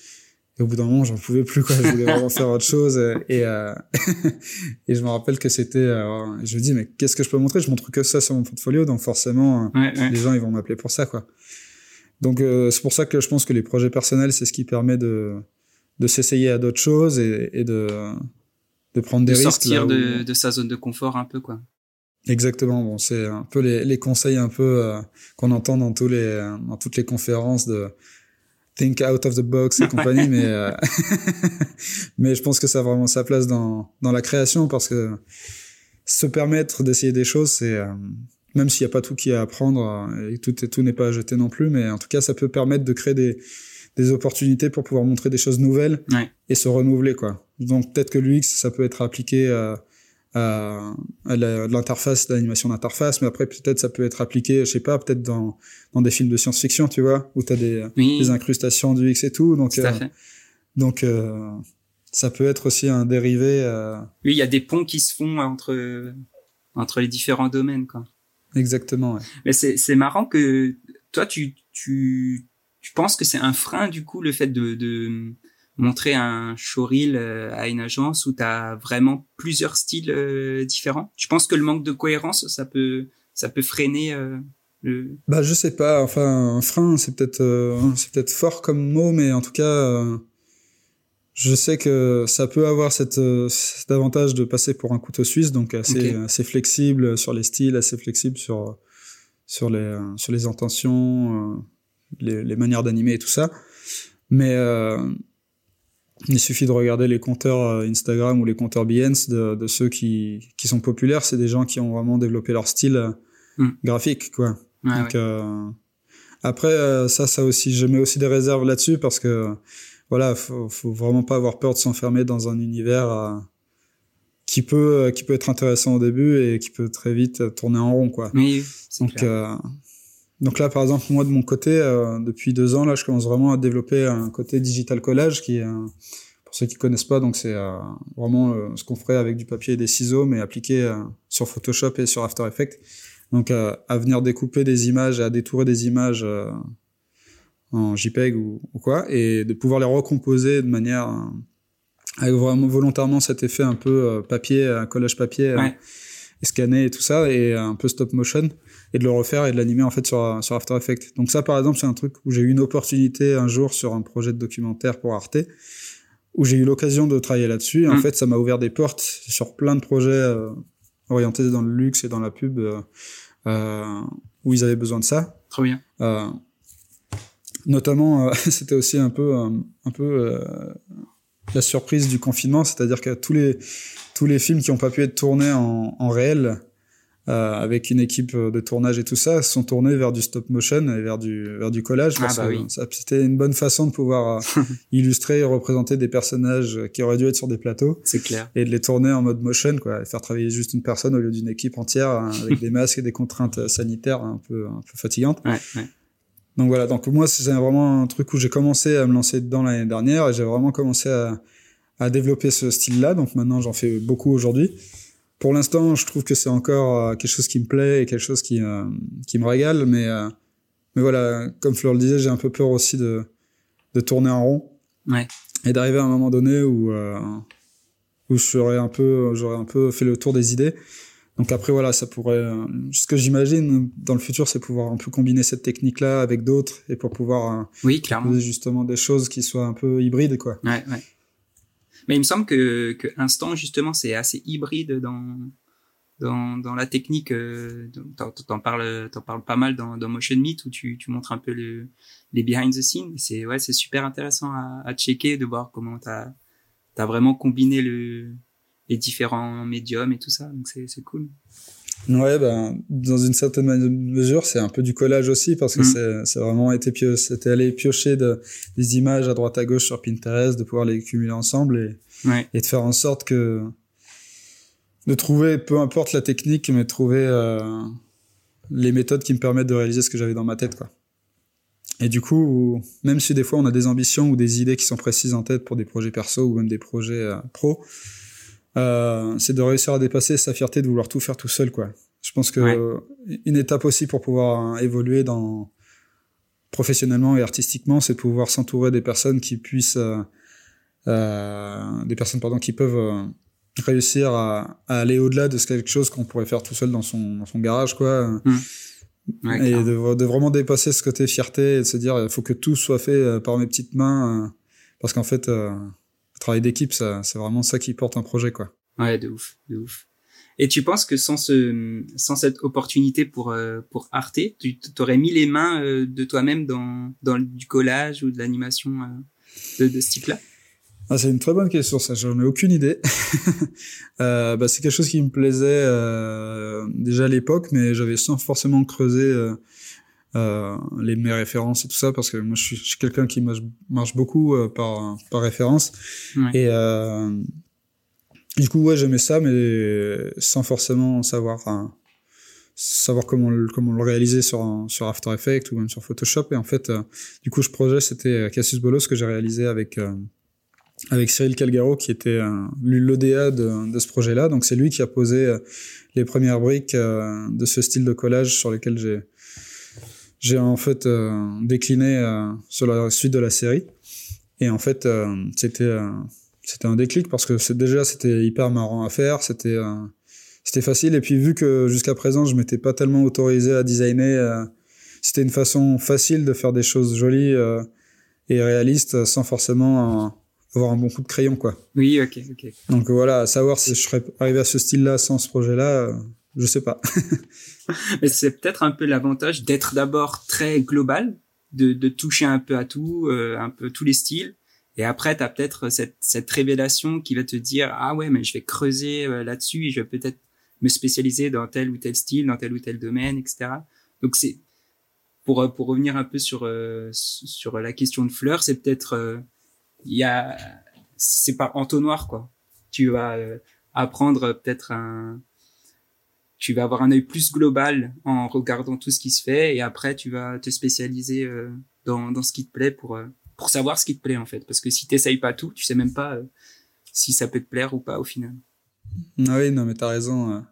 Et au bout d'un moment, j'en pouvais plus, quoi. Je voulais vraiment [laughs] faire autre chose. Et, euh, [laughs] et je me rappelle que c'était, je me dis, mais qu'est-ce que je peux montrer? Je montre que ça sur mon portfolio. Donc forcément, les gens, ils vont m'appeler pour ça, quoi. Donc, c'est pour ça que je pense que les projets personnels, c'est ce qui permet de, de s'essayer à d'autres choses et, et de, de prendre des risques. De
sortir de, de sa zone de confort un peu, quoi.
Exactement. Bon, c'est un peu les, les conseils un peu euh, qu'on entend dans tous les dans toutes les conférences de think out of the box et compagnie, mais euh, [laughs] mais je pense que ça a vraiment sa place dans dans la création parce que se permettre d'essayer des choses, c'est euh, même s'il n'y a pas tout qui est à apprendre et tout tout n'est pas à jeter non plus, mais en tout cas, ça peut permettre de créer des des opportunités pour pouvoir montrer des choses nouvelles et se renouveler quoi. Donc peut-être que l'UX ça peut être appliqué à à, à l'interface, l'animation d'interface, mais après peut-être ça peut être appliqué, je sais pas, peut-être dans, dans des films de science-fiction, tu vois, où tu as des, des incrustations du X et tout. Donc,
tout
euh, donc euh, ça peut être aussi un dérivé. Euh...
Oui, il y a des ponts qui se font entre entre les différents domaines, quoi.
Exactement. Ouais.
Mais c'est c'est marrant que toi tu tu tu penses que c'est un frein du coup le fait de de montrer un showreel euh, à une agence où tu as vraiment plusieurs styles euh, différents. Tu penses que le manque de cohérence, ça peut, ça peut freiner euh, le...
Bah je sais pas, enfin un frein c'est peut-être c'est peut-être fort comme mot, mais en tout cas je sais que ça peut avoir cette, cet avantage de passer pour un couteau suisse, donc assez, assez flexible sur les styles, assez flexible sur sur les sur les intentions, les, les manières d'animer et tout ça. Mais il suffit de regarder les compteurs euh, Instagram ou les compteurs Behance de, de ceux qui, qui sont populaires. C'est des gens qui ont vraiment développé leur style euh, hmm. graphique, quoi. Donc, euh, après, euh, ça, ça aussi, je mets aussi des réserves là-dessus parce que, voilà, faut, faut vraiment pas avoir peur de s'enfermer dans un univers qui peut, qui peut être intéressant au début et qui peut très vite tourner en rond, quoi.
Oui,
donc, donc là, par exemple, moi de mon côté, euh, depuis deux ans, là, je commence vraiment à développer un côté digital collage qui est, pour ceux qui connaissent pas, donc c'est euh, vraiment euh, ce qu'on ferait avec du papier et des ciseaux, mais appliqué sur Photoshop et sur After Effects. Donc à venir découper des images, à détourer des images en JPEG ou, ou, quoi, et de pouvoir les recomposer de manière avec vraiment volontairement cet effet un peu papier, collage papier, ouais. et scanner et tout ça, et un peu stop motion et de le refaire et de l'animer en fait sur, sur After Effects. Donc ça par exemple c'est un truc où j'ai eu une opportunité un jour sur un projet de documentaire pour Arte où j'ai eu l'occasion de travailler là-dessus. En mmh. fait ça m'a ouvert des portes sur plein de projets euh, orientés dans le luxe et dans la pub euh, euh où ils avaient besoin de ça.
Trop bien.
Notamment [laughs] c'était aussi un peu un peu la surprise du confinement, c'est-à-dire que tous les tous les films qui ont pas pu être tournés en, en réel euh, avec une équipe de tournage et tout ça, sont tournés vers du stop motion et vers du vers du collage
ah, bah oui.
c'était une bonne façon de pouvoir euh, [laughs] illustrer et représenter des personnages qui auraient dû être sur des plateaux.
C'est clair.
Et de les tourner en mode motion, quoi, et faire travailler juste une personne au lieu d'une équipe entière hein, avec [laughs] des masques et des contraintes sanitaires un peu un peu fatigantes.
Ouais, ouais.
Donc voilà, donc moi c'est vraiment un truc où j'ai commencé à me lancer dedans l'année dernière et j'ai vraiment commencé à, à développer ce style-là. Donc maintenant j'en fais beaucoup aujourd'hui. Pour l'instant, je trouve que c'est encore euh, quelque chose qui me plaît et quelque chose qui euh, qui me régale, mais euh, mais voilà, comme Fleur le disait, j'ai un peu peur aussi de de tourner en rond.
Ouais.
Et d'arriver à un moment donné où où je serais un peu j'aurais un peu fait le tour des idées donc après voilà, ça pourrait. Euh, ce que j'imagine dans le futur, c'est pouvoir un peu combiner cette technique-là avec d'autres et pour pouvoir. Euh,
oui, clairement.
Justement des choses qui soient un peu hybrides, quoi.
Ouais, ouais. Mais il me semble que, que Instant justement c'est assez hybride dans dans, dans la technique. Euh, t'en, parles t'en parles pas mal dans, dans Motion Meet où tu, tu montres un peu le, les behind the scenes. C'est ouais, c'est super intéressant à, à checker de voir comment t'as t'as vraiment combiné le les différents médiums et tout ça. Donc c'est, c'est cool.
Ouais, ben, dans une certaine mesure, c'est un peu du collage aussi parce que mm. c'est, vraiment été pio- c'était aller piocher de, des images à droite à gauche sur Pinterest, de pouvoir les cumuler ensemble et,
ouais.
et de faire en sorte que de trouver, peu importe la technique, mais de trouver euh, les méthodes qui me permettent de réaliser ce que j'avais dans ma tête, quoi. Et du coup, même si des fois on a des ambitions ou des idées qui sont précises en tête pour des projets perso ou même des projets euh, pro, euh, c'est de réussir à dépasser sa fierté de vouloir tout faire tout seul, quoi. Je pense que
Ouais.
une étape aussi pour pouvoir euh, évoluer dans professionnellement et artistiquement, c'est de pouvoir s'entourer des personnes qui puissent, euh, euh, des personnes pardon, qui peuvent euh, réussir à, à aller au-delà de ce quelque chose qu'on pourrait faire tout seul dans son dans son garage, quoi.
Ouais,
et de, de vraiment dépasser ce côté fierté et de se dire il faut que tout soit fait euh, par mes petites mains parce qu'en fait euh, travail d'équipe ça c'est vraiment ça qui porte un projet quoi.
Ouais, de ouf, de ouf. Et tu penses que sans ce, sans cette opportunité pour euh, pour Arte, tu t'aurais mis les mains euh, de toi-même dans dans du collage ou de l'animation euh, de, de ce type-là?
Ah, c'est une très bonne question ça. J'en ai aucune idée. [laughs] Euh, bah, c'est quelque chose qui me plaisait euh, déjà à l'époque mais j'avais sans forcément creuser euh, euh, les mes références et tout ça parce que moi je suis, je suis quelqu'un qui marche, marche beaucoup euh, par par référence
Ouais.
Et euh, du coup, ouais, j'aimais ça, mais sans forcément savoir, enfin, savoir comment le, comment le réaliser sur un- sur After Effects ou même sur Photoshop. Et en fait, euh, du coup, ce projet, c'était Cassius Bolos que j'ai réalisé avec euh, avec Cyril Calgaro, qui était euh, l'ODA de, de ce projet-là. Donc, c'est lui qui a posé euh, les premières briques euh, de ce style de collage sur lesquels j'ai j'ai en fait euh, décliné euh, sur la suite de la série. Et en fait, euh, c'était c'était un déclic parce que déjà c'était hyper marrant à faire, c'était euh, c'était facile et puis vu que jusqu'à présent je m'étais pas tellement autorisé à designer, euh, c'était une façon facile de faire des choses jolies euh, et réalistes sans forcément avoir un bon coup de crayon quoi.
Oui, ok, ok.
Donc voilà, à savoir si je serais arrivé à ce style-là sans ce projet-là, je sais pas. [laughs]
Mais c'est peut-être un peu l'avantage d'être d'abord très global, de, de toucher un peu à tout, euh, un peu tous les styles. Et après, tu as peut-être cette, cette révélation qui va te dire, ah ouais, mais je vais creuser euh, là-dessus et je vais peut-être me spécialiser dans tel ou tel style, dans tel ou tel domaine, etc. Donc c'est pour euh, pour revenir un peu sur euh, sur la question de fleurs, c'est peut-être euh, il y a c'est par entonnoir quoi. Tu vas euh, apprendre peut-être un tu vas avoir un œil plus global en regardant tout ce qui se fait et après tu vas te spécialiser euh, dans, dans ce qui te plaît pour euh, pour savoir ce qui te plaît en fait. Parce que si t'essayes pas tout tu sais même pas euh, si ça peut te plaire ou pas au final.
Ah oui, non, mais t'as raison.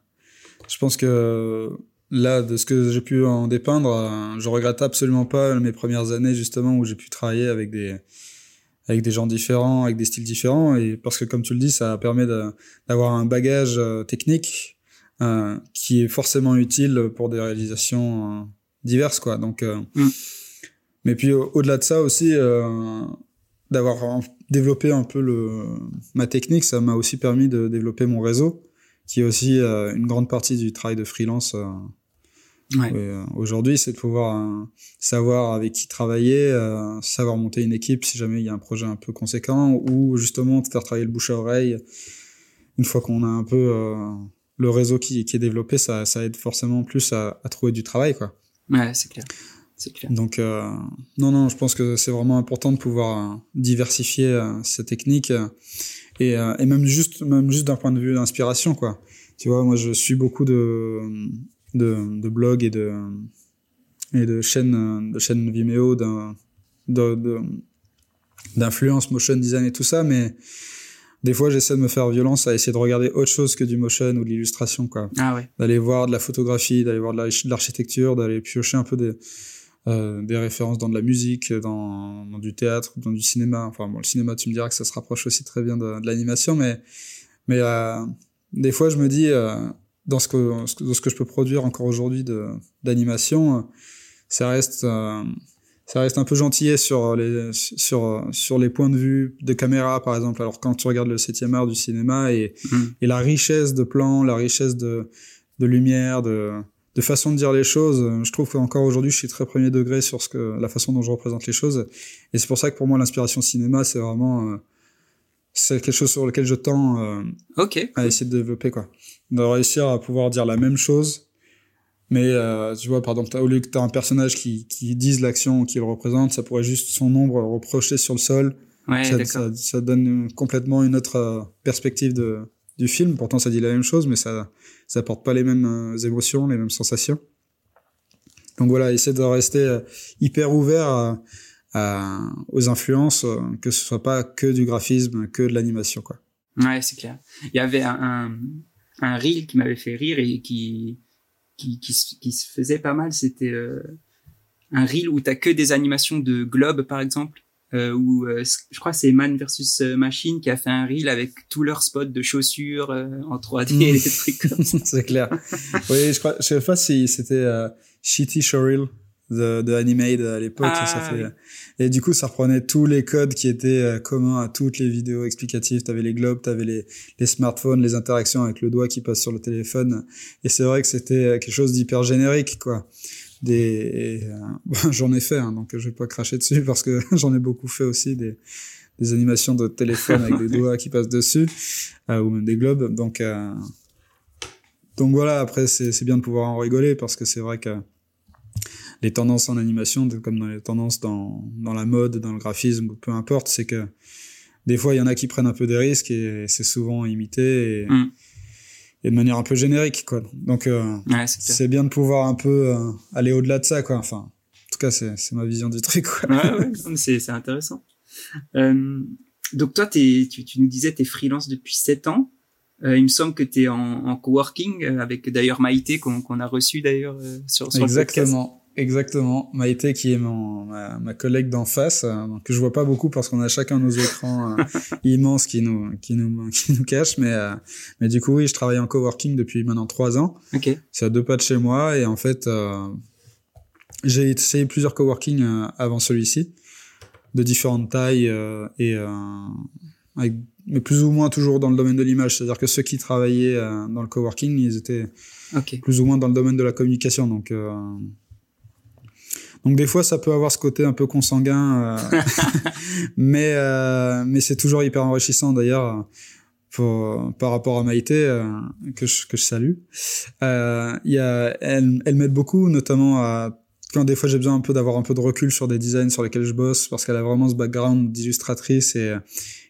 Je pense que là, de ce que j'ai pu en dépeindre, je regrette absolument pas mes premières années justement où j'ai pu travailler avec des avec des gens différents, avec des styles différents, et parce que comme tu le dis, ça permet d'avoir un bagage technique euh, qui est forcément utile pour des réalisations euh, diverses, quoi. Donc, euh,
Mm.
mais puis au- au-delà de ça aussi, d'avoir développé un peu le ma technique, ça m'a aussi permis de développer mon réseau, qui est aussi une grande partie du travail de freelance.
ouais
euh, Aujourd'hui, c'est de pouvoir euh, savoir avec qui travailler, euh, savoir monter une équipe si jamais il y a un projet un peu conséquent, ou justement de faire travailler le bouche à oreille une fois qu'on a un peu le réseau qui, qui est développé, ça, ça aide forcément plus à, à trouver du travail, quoi.
Ouais, c'est clair. C'est clair.
Donc, euh, non, non, je pense que c'est vraiment important de pouvoir euh, diversifier euh, ces techniques et, et même juste, même juste d'un point de vue d'inspiration, quoi. Tu vois, moi, je suis beaucoup de, de, de blogs et de, et de chaînes, de chaînes Vimeo, d'influence motion design et tout ça, mais des fois j'essaie de me faire violence à essayer de regarder autre chose que du motion ou de l'illustration quoi
ah ouais.
d'aller voir de la photographie d'aller voir de l'architecture d'aller piocher un peu des euh, des références dans de la musique dans, dans, du théâtre dans du cinéma enfin bon le cinéma tu me diras que ça se rapproche aussi très bien de, de l'animation mais mais euh, des fois je me dis euh, dans ce que dans ce que je peux produire encore aujourd'hui d'animation ça reste ça reste un peu gentillet sur les sur sur les points de vue de caméra par exemple. Alors quand tu regardes le septième art du cinéma et
Mm.
et la richesse de plans la richesse de de lumière de de façon de dire les choses je trouve qu'encore aujourd'hui je suis très premier degré sur ce que la façon dont je représente les choses. Et c'est pour ça que pour moi l'inspiration cinéma c'est vraiment euh, c'est quelque chose sur lequel je tends euh, à essayer de développer quoi. De réussir à pouvoir dire la même chose mais euh, tu vois, par exemple, au lieu que tu as un personnage qui, qui dise l'action qu'il représente, ça pourrait juste son ombre reprocher sur le sol.
Ouais,
ça, ça, ça donne complètement une autre euh, perspective de, du film. Pourtant, ça dit la même chose, mais ça ça apporte pas les mêmes euh, émotions, les mêmes sensations. Donc voilà, essayer de rester euh, hyper ouvert à, à- aux influences, que ce soit pas que du graphisme, que de l'animation, quoi.
Ouais, c'est clair. Il y avait un, un, un reel qui m'avait fait rire et qui, qui, qui, se- qui se faisait pas mal. C'était euh, un reel où t'as que des animations de globe, par exemple. Euh, où euh, je crois c'est Man versus euh, Machine qui a fait un reel avec tous leurs spots de chaussures euh, en 3D
Mm.
et des trucs comme ça. [laughs]
c'est clair. oui, je crois, je sais pas si c'était euh, Shitty Showreel de, de Animade à l'époque.
Ah,
ça fait,
oui.
Et du coup, ça reprenait tous les codes qui étaient euh, communs à toutes les vidéos explicatives. T'avais les globes, t'avais les, les smartphones, les interactions avec le doigt qui passe sur le téléphone. Et c'est vrai que c'était euh, quelque chose d'hyper générique, quoi. Des, euh, bon, [laughs] j'en ai fait, hein, donc je vais pas cracher dessus parce que [laughs] j'en ai beaucoup fait aussi des, des animations de téléphone avec des [laughs] doigts qui passent dessus, euh, ou même des globes. Donc, euh, donc voilà, après, c'est c'est bien de pouvoir en rigoler parce que c'est vrai que les tendances en animation, comme dans les tendances dans, dans la mode, dans le graphisme, peu importe, c'est que des fois, il y en a qui prennent un peu des risques et c'est souvent imité et,
Mm.
et de manière un peu générique, quoi. Donc, euh,
Ouais, c'est
bien de pouvoir un peu euh, aller au-delà de ça, quoi. Enfin, en tout cas, c'est ma vision du truc, quoi.
Ouais, ouais, non, mais c'est intéressant. Euh, donc toi, tu, tu nous disais, t'es freelance depuis 7 ans. Il me semble que t'es en, en coworking avec d'ailleurs Maïté qu'on qu'on a reçu d'ailleurs sur, sur le podcast.
Exactement. Exactement. Maïté, qui est mon, ma, ma collègue d'en face, euh, que je vois pas beaucoup parce qu'on a chacun nos écrans euh, [laughs] immenses qui nous, qui nous, qui nous cachent. Mais, euh, mais du coup, oui, je travaille en coworking depuis maintenant trois ans.
Ok.
C'est à deux pas de chez moi. Et en fait, j'ai essayé plusieurs coworking avant celui-ci, de différentes tailles et avec, mais plus ou moins toujours dans le domaine de l'image. C'est-à-dire que ceux qui travaillaient dans le coworking, ils étaient plus ou moins dans le domaine de la communication. Donc, donc des fois, ça peut avoir ce côté un peu consanguin, euh, [laughs] [laughs] mais euh, mais c'est toujours hyper enrichissant d'ailleurs. Pour, par rapport à Maïté euh, que je que je salue, euh, il y a elle elle m'aide beaucoup notamment à quand des fois j'ai besoin un peu d'avoir un peu de recul sur des designs sur lesquels je bosse parce qu'elle a vraiment ce background d'illustratrice et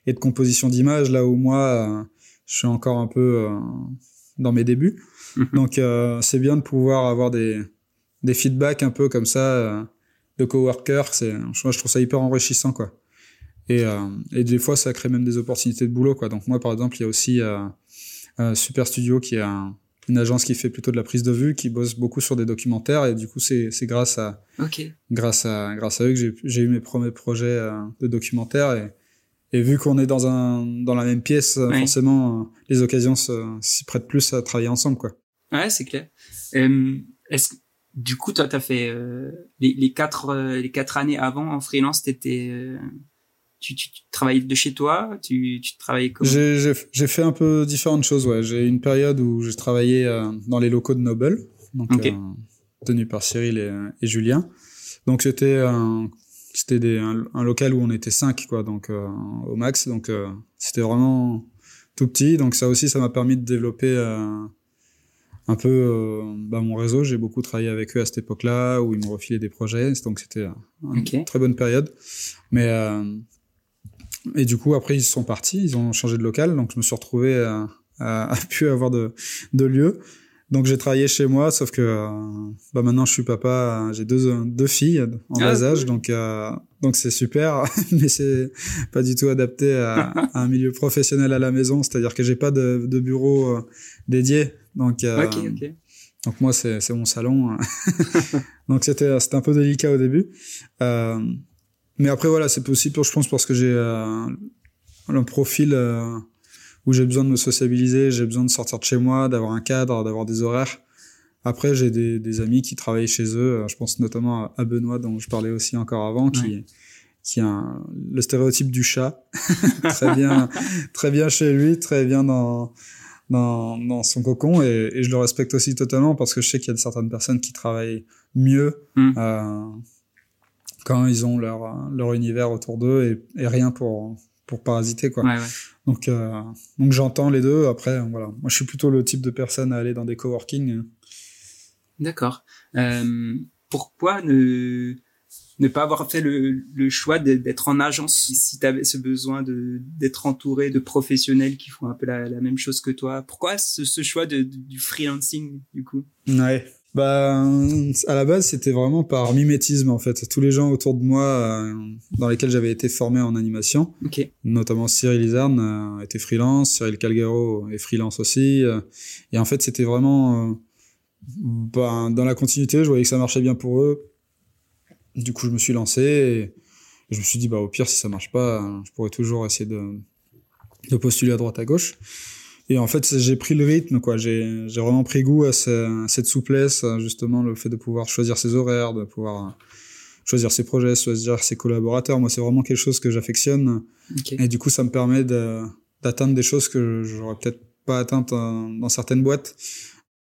et de composition d'images là où moi euh, je suis encore un peu euh, dans mes débuts. [laughs] Donc euh, c'est bien de pouvoir avoir des des feedbacks un peu comme ça euh, de coworkers. C'est moi je trouve ça hyper enrichissant quoi. Et euh, et des fois ça crée même des opportunités de boulot quoi. Donc moi par exemple il y a aussi euh, euh, Super Studio qui est un- une agence qui fait plutôt de la prise de vue, qui bosse beaucoup sur des documentaires et du coup c'est c'est grâce à grâce à grâce à eux que j'ai eu mes premiers projets euh, de documentaires et et vu qu'on est dans un dans la même pièce, euh, forcément euh, les occasions s'y prêtent plus à travailler ensemble quoi.
Ouais, c'est clair. Euh, est-ce du coup, toi, t'as fait euh, les, les quatre euh, les quatre années avant en freelance, t'étais euh, tu, tu, tu travaillais de chez toi, tu tu travaillais comment?
J'ai j'ai j'ai fait un peu différentes choses ouais. J'ai eu une période où j'ai travaillé euh, dans les locaux de Noble, donc
Ok.
euh, tenu par Cyril et, et Julien. Donc c'était un c'était des un, un local où on était cinq quoi, donc euh, au max. Donc euh, c'était vraiment tout petit. Donc ça aussi, ça m'a permis de développer euh, un peu bah, mon réseau. J'ai beaucoup travaillé avec eux à cette époque-là, où ils m'ont refilé des projets. Donc c'était une très bonne période. Mais et du coup, après, ils sont partis, ils ont changé de local, donc je me suis retrouvé à, à, [laughs] à pu avoir de, de lieu. Donc j'ai travaillé chez moi, sauf que euh, bah maintenant je suis papa, j'ai deux deux filles en bas ah, âge, donc euh, donc c'est super, [laughs] mais c'est pas du tout adapté à, à, un milieu professionnel à la maison, c'est-à-dire que j'ai pas de, de bureau euh, dédié, donc okay, okay. donc moi c'est mon salon, [laughs] donc c'était un peu délicat au début, mais après voilà c'est possible, je pense parce que j'ai un profil où j'ai besoin de me sociabiliser, j'ai besoin de sortir de chez moi, d'avoir un cadre, d'avoir des horaires. Après, j'ai des, des, amis qui travaillent chez eux. Je pense notamment à Benoît, dont je parlais aussi encore avant, qui, qui a le stéréotype du chat. [laughs] très bien, très bien chez lui, très bien dans, dans, dans son cocon. Et, et, je le respecte aussi totalement parce que je sais qu'il y a certaines personnes qui travaillent mieux mm. euh, quand ils ont leur, leur univers autour d'eux et, et rien pour, pour parasiter quoi. Ouais, ouais. Donc euh, donc j'entends les deux. Après voilà, moi je suis plutôt le type de personne à aller dans des coworking.
D'accord. Euh, pourquoi ne ne pas avoir fait le, le choix d'être en agence si, tu avais ce besoin d'être entouré de professionnels qui font un peu la, la même chose que toi Pourquoi ce, ce choix de, du freelancing du coup?
Ouais. Bah, à la base, c'était vraiment par mimétisme en fait. Tous les gens autour de moi, euh, dans lesquels j'avais été formé en animation, notamment Cyril Izarn euh, était freelance, Cyril Calgaro est freelance aussi. Euh, et en fait, c'était vraiment bah, dans la continuité. Je voyais que ça marchait bien pour eux. Du coup, je me suis lancé et je me suis dit bah au pire, si ça marche pas, je pourrais toujours essayer de, de postuler à droite à gauche. Et en fait, j'ai pris le rythme, quoi. J'ai, j'ai vraiment pris goût à, cette souplesse, justement, le fait de pouvoir choisir ses horaires, de pouvoir choisir ses projets, choisir ses collaborateurs. Moi, c'est vraiment quelque chose que j'affectionne. Et du coup, ça me permet de, d'atteindre des choses que j'aurais peut-être pas atteintes dans certaines boîtes.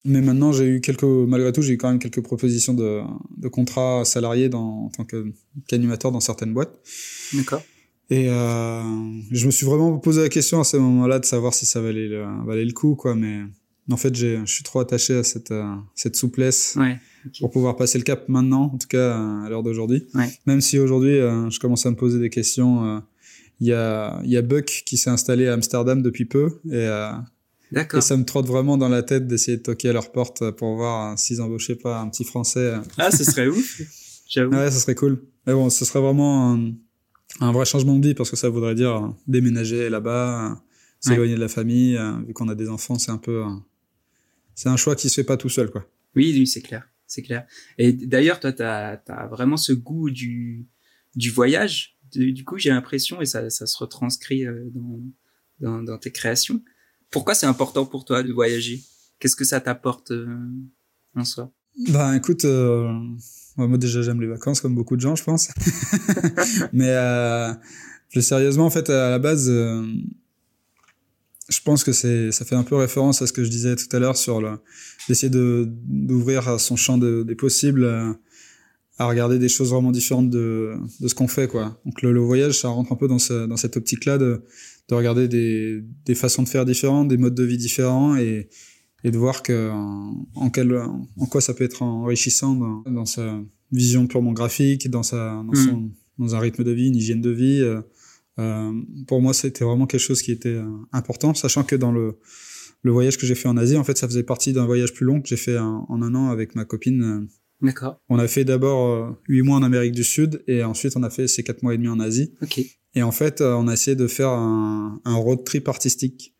Mais maintenant, j'ai eu quelques, malgré tout, j'ai eu quand même quelques propositions de, de contrats salariés dans, en tant qu'animateur dans certaines boîtes.
D'accord.
Et euh, je me suis vraiment posé la question à ce moment-là de savoir si ça valait le, valait le coup, quoi. Mais en fait, je suis trop attaché à cette, euh, cette souplesse
ouais,
pour pouvoir passer le cap maintenant, en tout cas à l'heure d'aujourd'hui.
Ouais.
Même si aujourd'hui, euh, je commence à me poser des questions. Il y, a, y a Buck qui s'est installé à Amsterdam depuis peu et, et ça me trotte vraiment dans la tête d'essayer de toquer à leur porte pour voir s'ils embauchaient pas un petit Français.
Ah, ce serait ouf. [laughs] J'avoue.
Ouais, ce serait cool. Mais bon, ce serait vraiment un vrai changement de vie parce que ça voudrait dire déménager là-bas, s'éloigner de la famille. Euh, vu qu'on a des enfants, c'est un peu, c'est un choix qui se fait pas tout seul, quoi.
Oui, oui, c'est clair, c'est clair. Et d'ailleurs, toi, t'as as vraiment ce goût du du voyage. Du coup, j'ai l'impression et ça, ça se retranscrit euh, dans, dans, dans tes créations. Pourquoi c'est important pour toi de voyager? Qu'est-ce que ça t'apporte euh, en soi?
Ben, écoute. Euh moi déjà j'aime les vacances comme beaucoup de gens je pense. [laughs] Mais euh, plus sérieusement en fait à la base je pense que ça fait un peu référence à ce que je disais tout à l'heure sur d'essayer de d'ouvrir son champ de, des possibles à regarder des choses vraiment différentes de, de ce qu'on fait quoi. Donc le, le, voyage ça rentre un peu dans dans cette optique là de de regarder des des façons de faire différentes, des modes de vie différents et et de voir que en, quel, en quoi ça peut être enrichissant dans, dans sa vision purement graphique, dans sa, dans, son, mm. dans un rythme de vie, une hygiène de vie. Euh, euh, pour moi, c'était vraiment quelque chose qui était euh, important, sachant que dans le, le voyage que j'ai fait en Asie, en fait, ça faisait partie d'un voyage plus long que j'ai fait en, en, un an avec ma copine.
D'accord.
On a fait d'abord huit mois en Amérique du Sud et ensuite on a fait ces quatre mois et demi en Asie.
Ok.
Et en fait, on a essayé de faire un, un road trip artistique.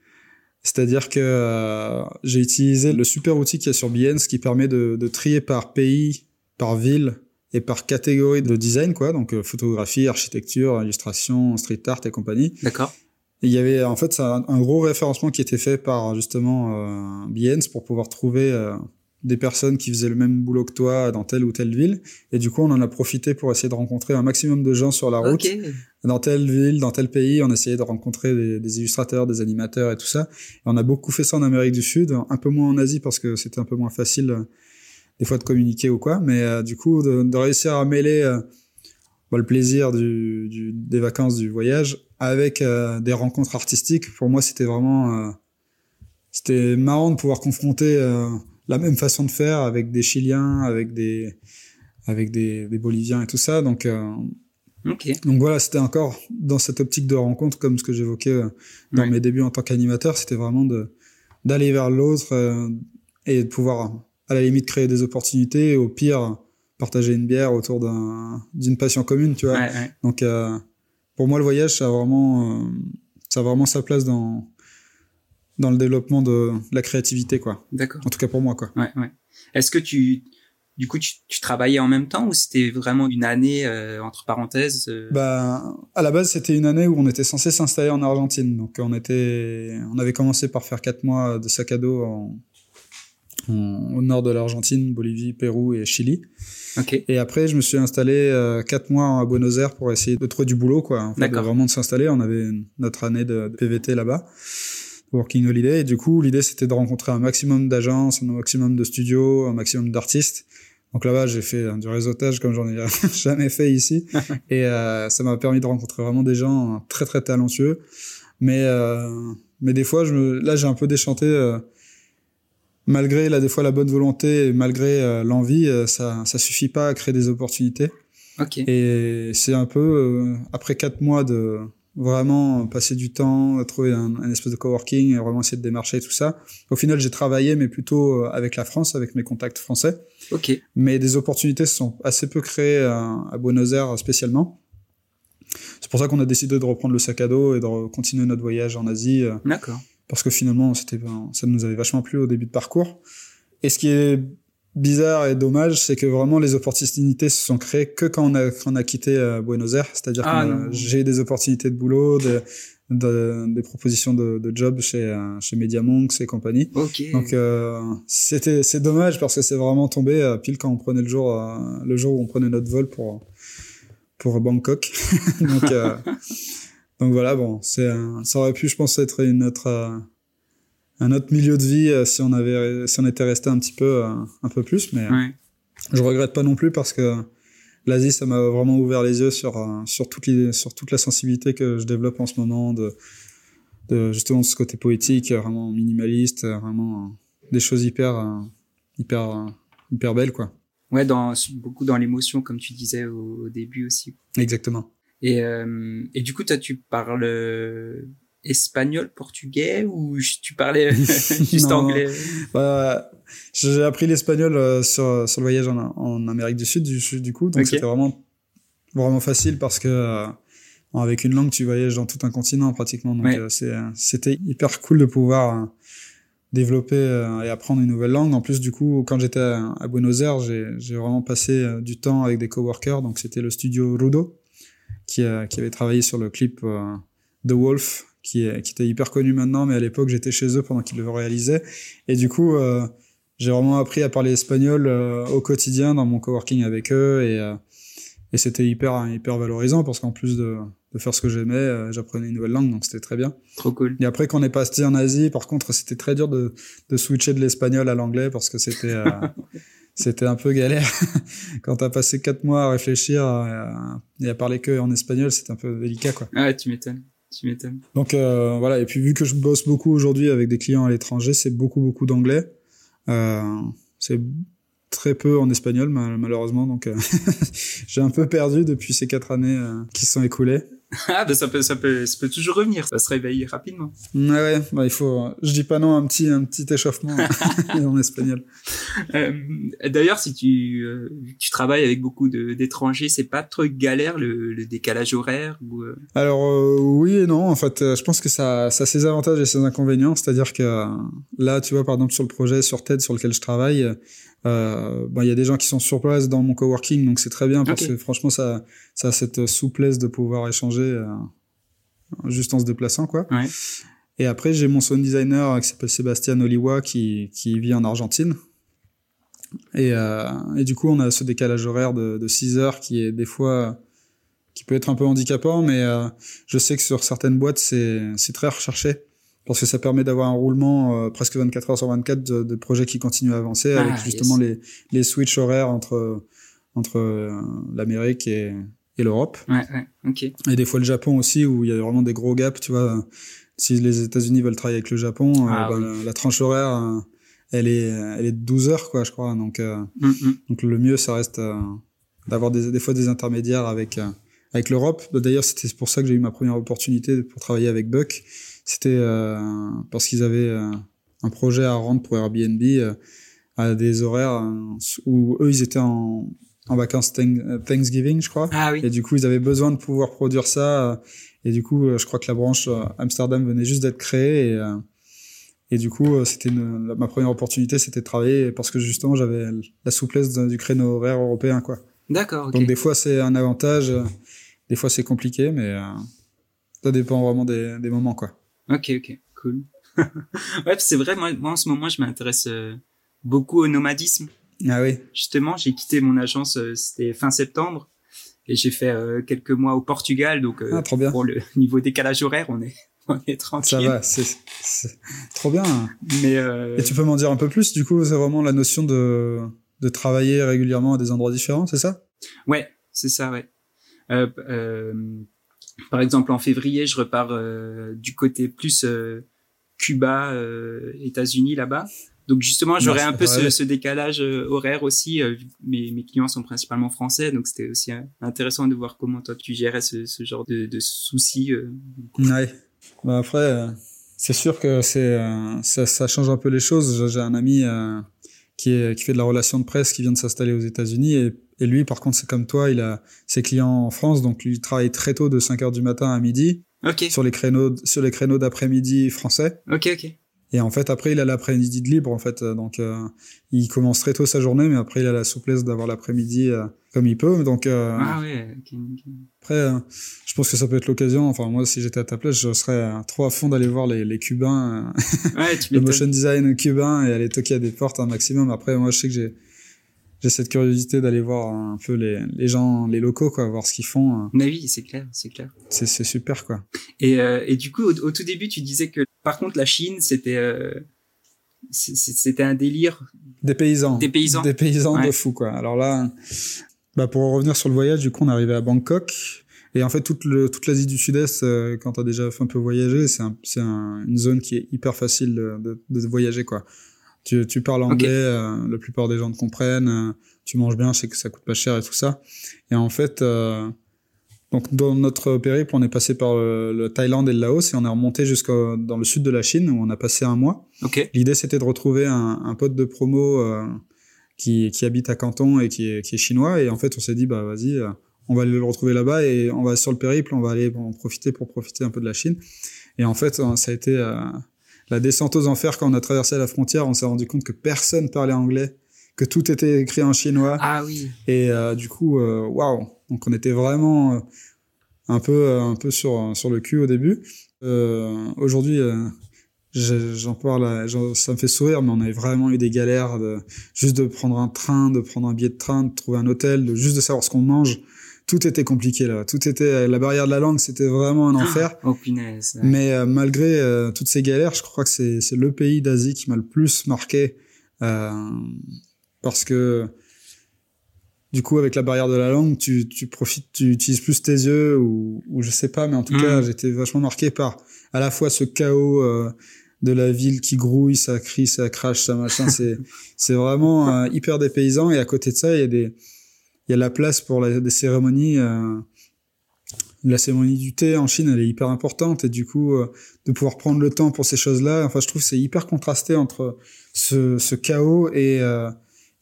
C'est-à-dire que euh, j'ai utilisé le super outil qu'il y a sur Behance qui permet de, de, trier par pays, par ville et par catégorie de design, quoi. Donc euh, photographie, architecture, illustration, street art et compagnie.
D'accord.
Il y avait en fait ça, un gros référencement qui était fait par justement euh, Behance pour pouvoir trouver euh, des personnes qui faisaient le même boulot que toi dans telle ou telle ville. Et du coup, on en a profité pour essayer de rencontrer un maximum de gens sur la route. Dans telle ville, dans tel pays, on essayait de rencontrer des, des, illustrateurs, des animateurs et tout ça. Et on a beaucoup fait ça en Amérique du Sud, un peu moins en Asie parce que c'était un peu moins facile euh, des fois de communiquer ou quoi. Mais euh, du coup, de, de, réussir à mêler euh, bah, le plaisir du, du, des vacances, du voyage, avec des rencontres artistiques, pour moi, c'était vraiment... c'était marrant de pouvoir confronter la même façon de faire avec des Chiliens, avec des, avec des, des Boliviens et tout ça. Donc, euh, donc voilà, c'était encore dans cette optique de rencontre, comme ce que j'évoquais euh, dans mes débuts en tant qu'animateur, c'était vraiment de d'aller vers l'autre euh, et de pouvoir, à la limite, créer des opportunités et au pire, partager une bière autour d'un d'une passion commune, tu vois. Donc pour moi, le voyage, ça a vraiment, ça a vraiment sa place dans dans le développement de la créativité, quoi.
D'accord.
En tout cas pour moi, quoi.
Ouais, ouais. Est-ce que tu, du coup, tu, tu, travaillais en même temps ou c'était vraiment une année euh, entre parenthèses euh?
Bah, à la base, c'était une année où on était censé s'installer en Argentine. Donc, on était, on avait commencé par faire quatre mois de sac à dos en, au nord de l'Argentine, Bolivie, Pérou et Chili.
Okay.
Et après, je me suis installé euh, quatre mois à Buenos Aires pour essayer de trouver du boulot, quoi. En fait, vraiment de s'installer. On avait notre année de, de PVT là-bas. Working Holiday. Et du coup, l'idée, c'était de rencontrer un maximum d'agences, un maximum de studios, un maximum d'artistes. Donc là-bas, j'ai fait du réseautage comme j'en ai [laughs] jamais fait ici. [laughs] et euh, ça m'a permis de rencontrer vraiment des gens très, très talentueux. Mais, euh, mais des fois, je me... là, j'ai un peu déchanté. Euh, malgré, là, des fois, la bonne volonté et malgré euh, l'envie, ça ça suffit pas à créer des opportunités.
Okay.
Et c'est un peu, après quatre mois de vraiment passer du temps, trouver un, un, espèce de coworking, et vraiment essayer de démarcher tout ça. Au final, j'ai travaillé, mais plutôt euh, avec la France, avec mes contacts français.
Ok.
Mais des opportunités se sont assez peu créées à, à Buenos Aires spécialement. C'est pour ça qu'on a décidé de reprendre le sac à dos et de continuer notre voyage en Asie. Euh,
D'accord.
Parce que finalement, c'était, ça nous avait vachement plu au début de parcours. Et ce qui est bizarre et dommage, c'est que vraiment les opportunités se sont créées que quand on a, quand on a quitté euh, Buenos Aires. C'est-à-dire
ah,
que j'ai des opportunités de boulot, de, de, des propositions de, de job chez, euh, chez MediaMonks et compagnie.
Okay.
Donc euh, c'était c'est dommage parce que c'est vraiment tombé euh, pile quand on prenait le jour le jour où on prenait notre vol pour pour Bangkok. [laughs] donc [laughs] donc voilà bon c'est ça aurait pu je pense être une autre un autre milieu de vie euh, si on avait si on était resté un petit peu euh, un peu plus mais
ouais.
je regrette pas non plus parce que l'Asie ça m'a vraiment ouvert les yeux sur euh, sur toute les, sur toute la sensibilité que je développe en ce moment de de justement ce côté poétique vraiment minimaliste vraiment des choses hyper hyper hyper belles quoi.
Ouais dans beaucoup dans l'émotion comme tu disais au, au, début aussi.
Exactement.
Et euh, et du coup toi tu parles espagnol, portugais ou tu parlais [laughs] juste anglais?
Bah, J'ai appris l'espagnol euh, sur, sur le voyage en, en Amérique du Sud, du, du coup, donc okay. c'était vraiment, vraiment facile parce que euh, avec une langue, tu voyages dans tout un continent pratiquement. Donc
ouais.
euh, c'était hyper cool de pouvoir euh, développer euh, et apprendre une nouvelle langue. En plus, du coup, quand j'étais à, Buenos Aires, j'ai vraiment passé du temps avec des coworkers. Donc c'était le studio Rudo qui, qui avait travaillé sur le clip The Wolf qui, est, qui était hyper connu maintenant, mais à l'époque j'étais chez eux pendant qu'ils le réalisaient. Et du coup, euh, j'ai vraiment appris à parler espagnol euh, au quotidien dans mon coworking avec eux, et, euh, et c'était hyper hyper valorisant parce qu'en plus de, de faire ce que j'aimais, j'apprenais une nouvelle langue, donc c'était très bien.
Trop cool.
Et après, quand on est parti en Asie, par contre, c'était très dur de, de switcher de l'espagnol à l'anglais parce que c'était [laughs] c'était un peu galère. [laughs] quand t'as passé quatre mois à réfléchir et à parler que en espagnol, c'était un peu délicat, quoi.
Ah, tu m'étonnes. Tu m'étonnes.
Donc euh, voilà, et puis vu que je bosse beaucoup aujourd'hui avec des clients à l'étranger, c'est beaucoup beaucoup d'anglais. Euh, c'est très peu en espagnol malheureusement, donc euh, [laughs] j'ai un peu perdu depuis ces quatre années qui sont écoulées.
Ah, ben ça peut, ça peut, ça peut toujours revenir. Ça se réveille rapidement.
Ouais, ouais. Bah, il faut. Je dis pas non, un petit, un petit échauffement [laughs] en espagnol.
Euh, D'ailleurs, si tu, euh, tu travailles avec beaucoup d'étrangers, c'est pas trop galère le, le décalage horaire ou. Euh...
Alors euh, oui et non. En fait, je pense que ça, ça a ses avantages et ses inconvénients. C'est-à-dire que là, tu vois, par exemple, sur le projet sur TED sur lequel je travaille. Euh, bon, il y a des gens qui sont sur place dans mon coworking, donc c'est très bien parce que franchement, ça, ça a cette souplesse de pouvoir échanger euh, juste en se déplaçant, quoi.
Ouais.
Et après, j'ai mon sound designer qui s'appelle Sébastien Oliwa qui, qui vit en Argentine. Et, euh, et du coup, on a ce décalage horaire de, de 6 heures qui est des fois qui peut être un peu handicapant, mais euh, je sais que sur certaines boîtes, c'est c'est très recherché parce que ça permet d'avoir un roulement euh, presque 24 heures sur 24 de, de projets qui continuent à avancer
Ah,
avec justement
yes.
les les switches horaires entre entre euh, l'Amérique et, et l'Europe.
Ouais, ouais. Ok.
Et des fois le Japon aussi, où il y a vraiment des gros gaps, tu vois. Si les États-Unis veulent travailler avec le Japon,
Ah
euh, ben,
oui.
la, la tranche horaire, euh, elle est, elle est de 12 heures, quoi, je crois. Donc, mm, mm. donc le mieux, ça reste d'avoir des, des fois des intermédiaires avec, avec l'Europe. D'ailleurs, c'était pour ça que j'ai eu ma première opportunité pour travailler avec Buck. C'était parce qu'ils avaient un projet à rendre pour Airbnb à des horaires où eux, ils étaient en, en vacances Thanksgiving, je crois.
Ah oui.
Et du coup, ils avaient besoin de pouvoir produire ça. Et du coup, je crois que la branche Amsterdam venait juste d'être créée. Et, et du coup, c'était ma première opportunité, c'était de travailler parce que justement, j'avais la souplesse du créneau horaire européen, quoi.
D'accord.
Donc des fois, c'est un avantage, des fois, c'est compliqué, mais ça dépend vraiment des, des moments, quoi.
Ok, ok, cool. [laughs] ouais, c'est vrai. Moi, moi, en ce moment, je m'intéresse beaucoup au nomadisme.
Ah oui.
Justement, j'ai quitté mon agence, euh, c'était fin septembre, et j'ai fait euh, quelques mois au Portugal. Donc, euh,
ah, trop bien.
pour le [laughs] niveau décalage horaire, on est [laughs] on est tranquille.
Ça va, c'est trop bien.
Mais
et tu peux m'en dire un peu plus Du coup, c'est vraiment la notion de de travailler régulièrement à des endroits différents, c'est ça?
Ouais, c'est ça, ouais. Par exemple, en février, je repars du côté plus Cuba, États-Unis là-bas. Donc justement, j'aurais un peu ce, ce, décalage euh, horaire aussi. Euh, mes, mes, clients sont principalement français, donc c'était aussi euh, intéressant de voir comment toi tu gérais ce, ce genre de, de soucis.
Ouais. Bah après, c'est sûr que c'est ça, ça, change un peu les choses. J'ai un ami qui, est, qui fait de la relation de presse qui vient de s'installer aux États-Unis et, et, lui, par contre, c'est comme toi, il a ses clients en France, donc lui il travaille très tôt de 5 heures du matin à midi.
Okay.
Sur les créneaux sur les créneaux d'après-midi français.
Ok, ok.
Et en fait, après, il a l'après-midi de libre, en fait. Donc, euh, il commence très tôt sa journée, mais après, il a la souplesse d'avoir l'après-midi euh, comme il peut. Donc,
euh, ah ouais.
Après, je pense que ça peut être l'occasion. Enfin, moi, si j'étais à ta place, je serais trop à fond d'aller voir les, les Cubains,
ouais, tu [laughs]
le motion design cubain et aller toquer à des portes un maximum. Après, moi, je sais que j'ai j'ai cette curiosité d'aller voir un peu les, les gens, les locaux, quoi, voir ce qu'ils font.
Mais oui, c'est clair, c'est clair.
C'est super, quoi.
Et, et du coup, au, au, tout début, tu disais que par contre, la Chine, c'était euh, c'était un délire.
Des paysans.
Des paysans.
Des paysans de fou, quoi. Alors là, bah pour revenir sur le voyage, du coup, on est arrivé à Bangkok. Et en fait, toute le, toute l'Asie du Sud-Est, euh, quand tu as déjà fait un peu voyager, c'est un, c'est un, une zone qui est hyper facile de, de, de voyager, quoi. Tu, tu parles anglais, euh, la plupart des gens te comprennent, tu manges bien, je sais que ça coûte pas cher et tout ça. Et en fait, donc dans notre périple, on est passé par le, Thaïlande et le Laos et on est remonté jusqu'au dans le sud de la Chine où on a passé un mois.
Okay.
L'idée c'était de retrouver un, un, pote de promo euh, qui, qui habite à Canton et qui est, qui est chinois et en fait on s'est dit bah vas-y euh, on va aller le retrouver là-bas et on va sur le périple on va aller en profiter pour profiter un peu de la Chine et en fait euh, ça a été la descente aux enfers quand on a traversé la frontière on s'est rendu compte que personne parlait anglais que tout était écrit en chinois
ah oui
et du coup waouh donc on était vraiment un peu euh, un peu sur sur le cul au début. Euh, Aujourd'hui, euh, j'en parle, ça me fait sourire, mais on avait vraiment eu des galères de juste de prendre un train, de prendre un billet de train, de trouver un hôtel, de juste de savoir ce qu'on mange. Tout était compliqué là. Tout était la barrière de la langue, c'était vraiment un enfer.
Oh punaise.
Mais euh, malgré euh, toutes ces galères, je crois que c'est c'est le pays d'Asie qui m'a le plus marqué parce que du coup, avec la barrière de la langue, tu, tu profites, tu utilises plus tes yeux ou, ou je sais pas, mais en tout cas, mm. j'étais vachement marqué par à la fois ce chaos euh, de la ville qui grouille, ça crie, ça crache, ça machin. [laughs] c'est c'est vraiment euh, hyper dépaysant. Et à côté de ça, il y a des il y a la place pour la, des cérémonies. Euh, la cérémonie du thé en Chine, elle est hyper importante et du coup, euh, de pouvoir prendre le temps pour ces choses-là, enfin, je trouve c'est hyper contrasté entre ce, ce chaos et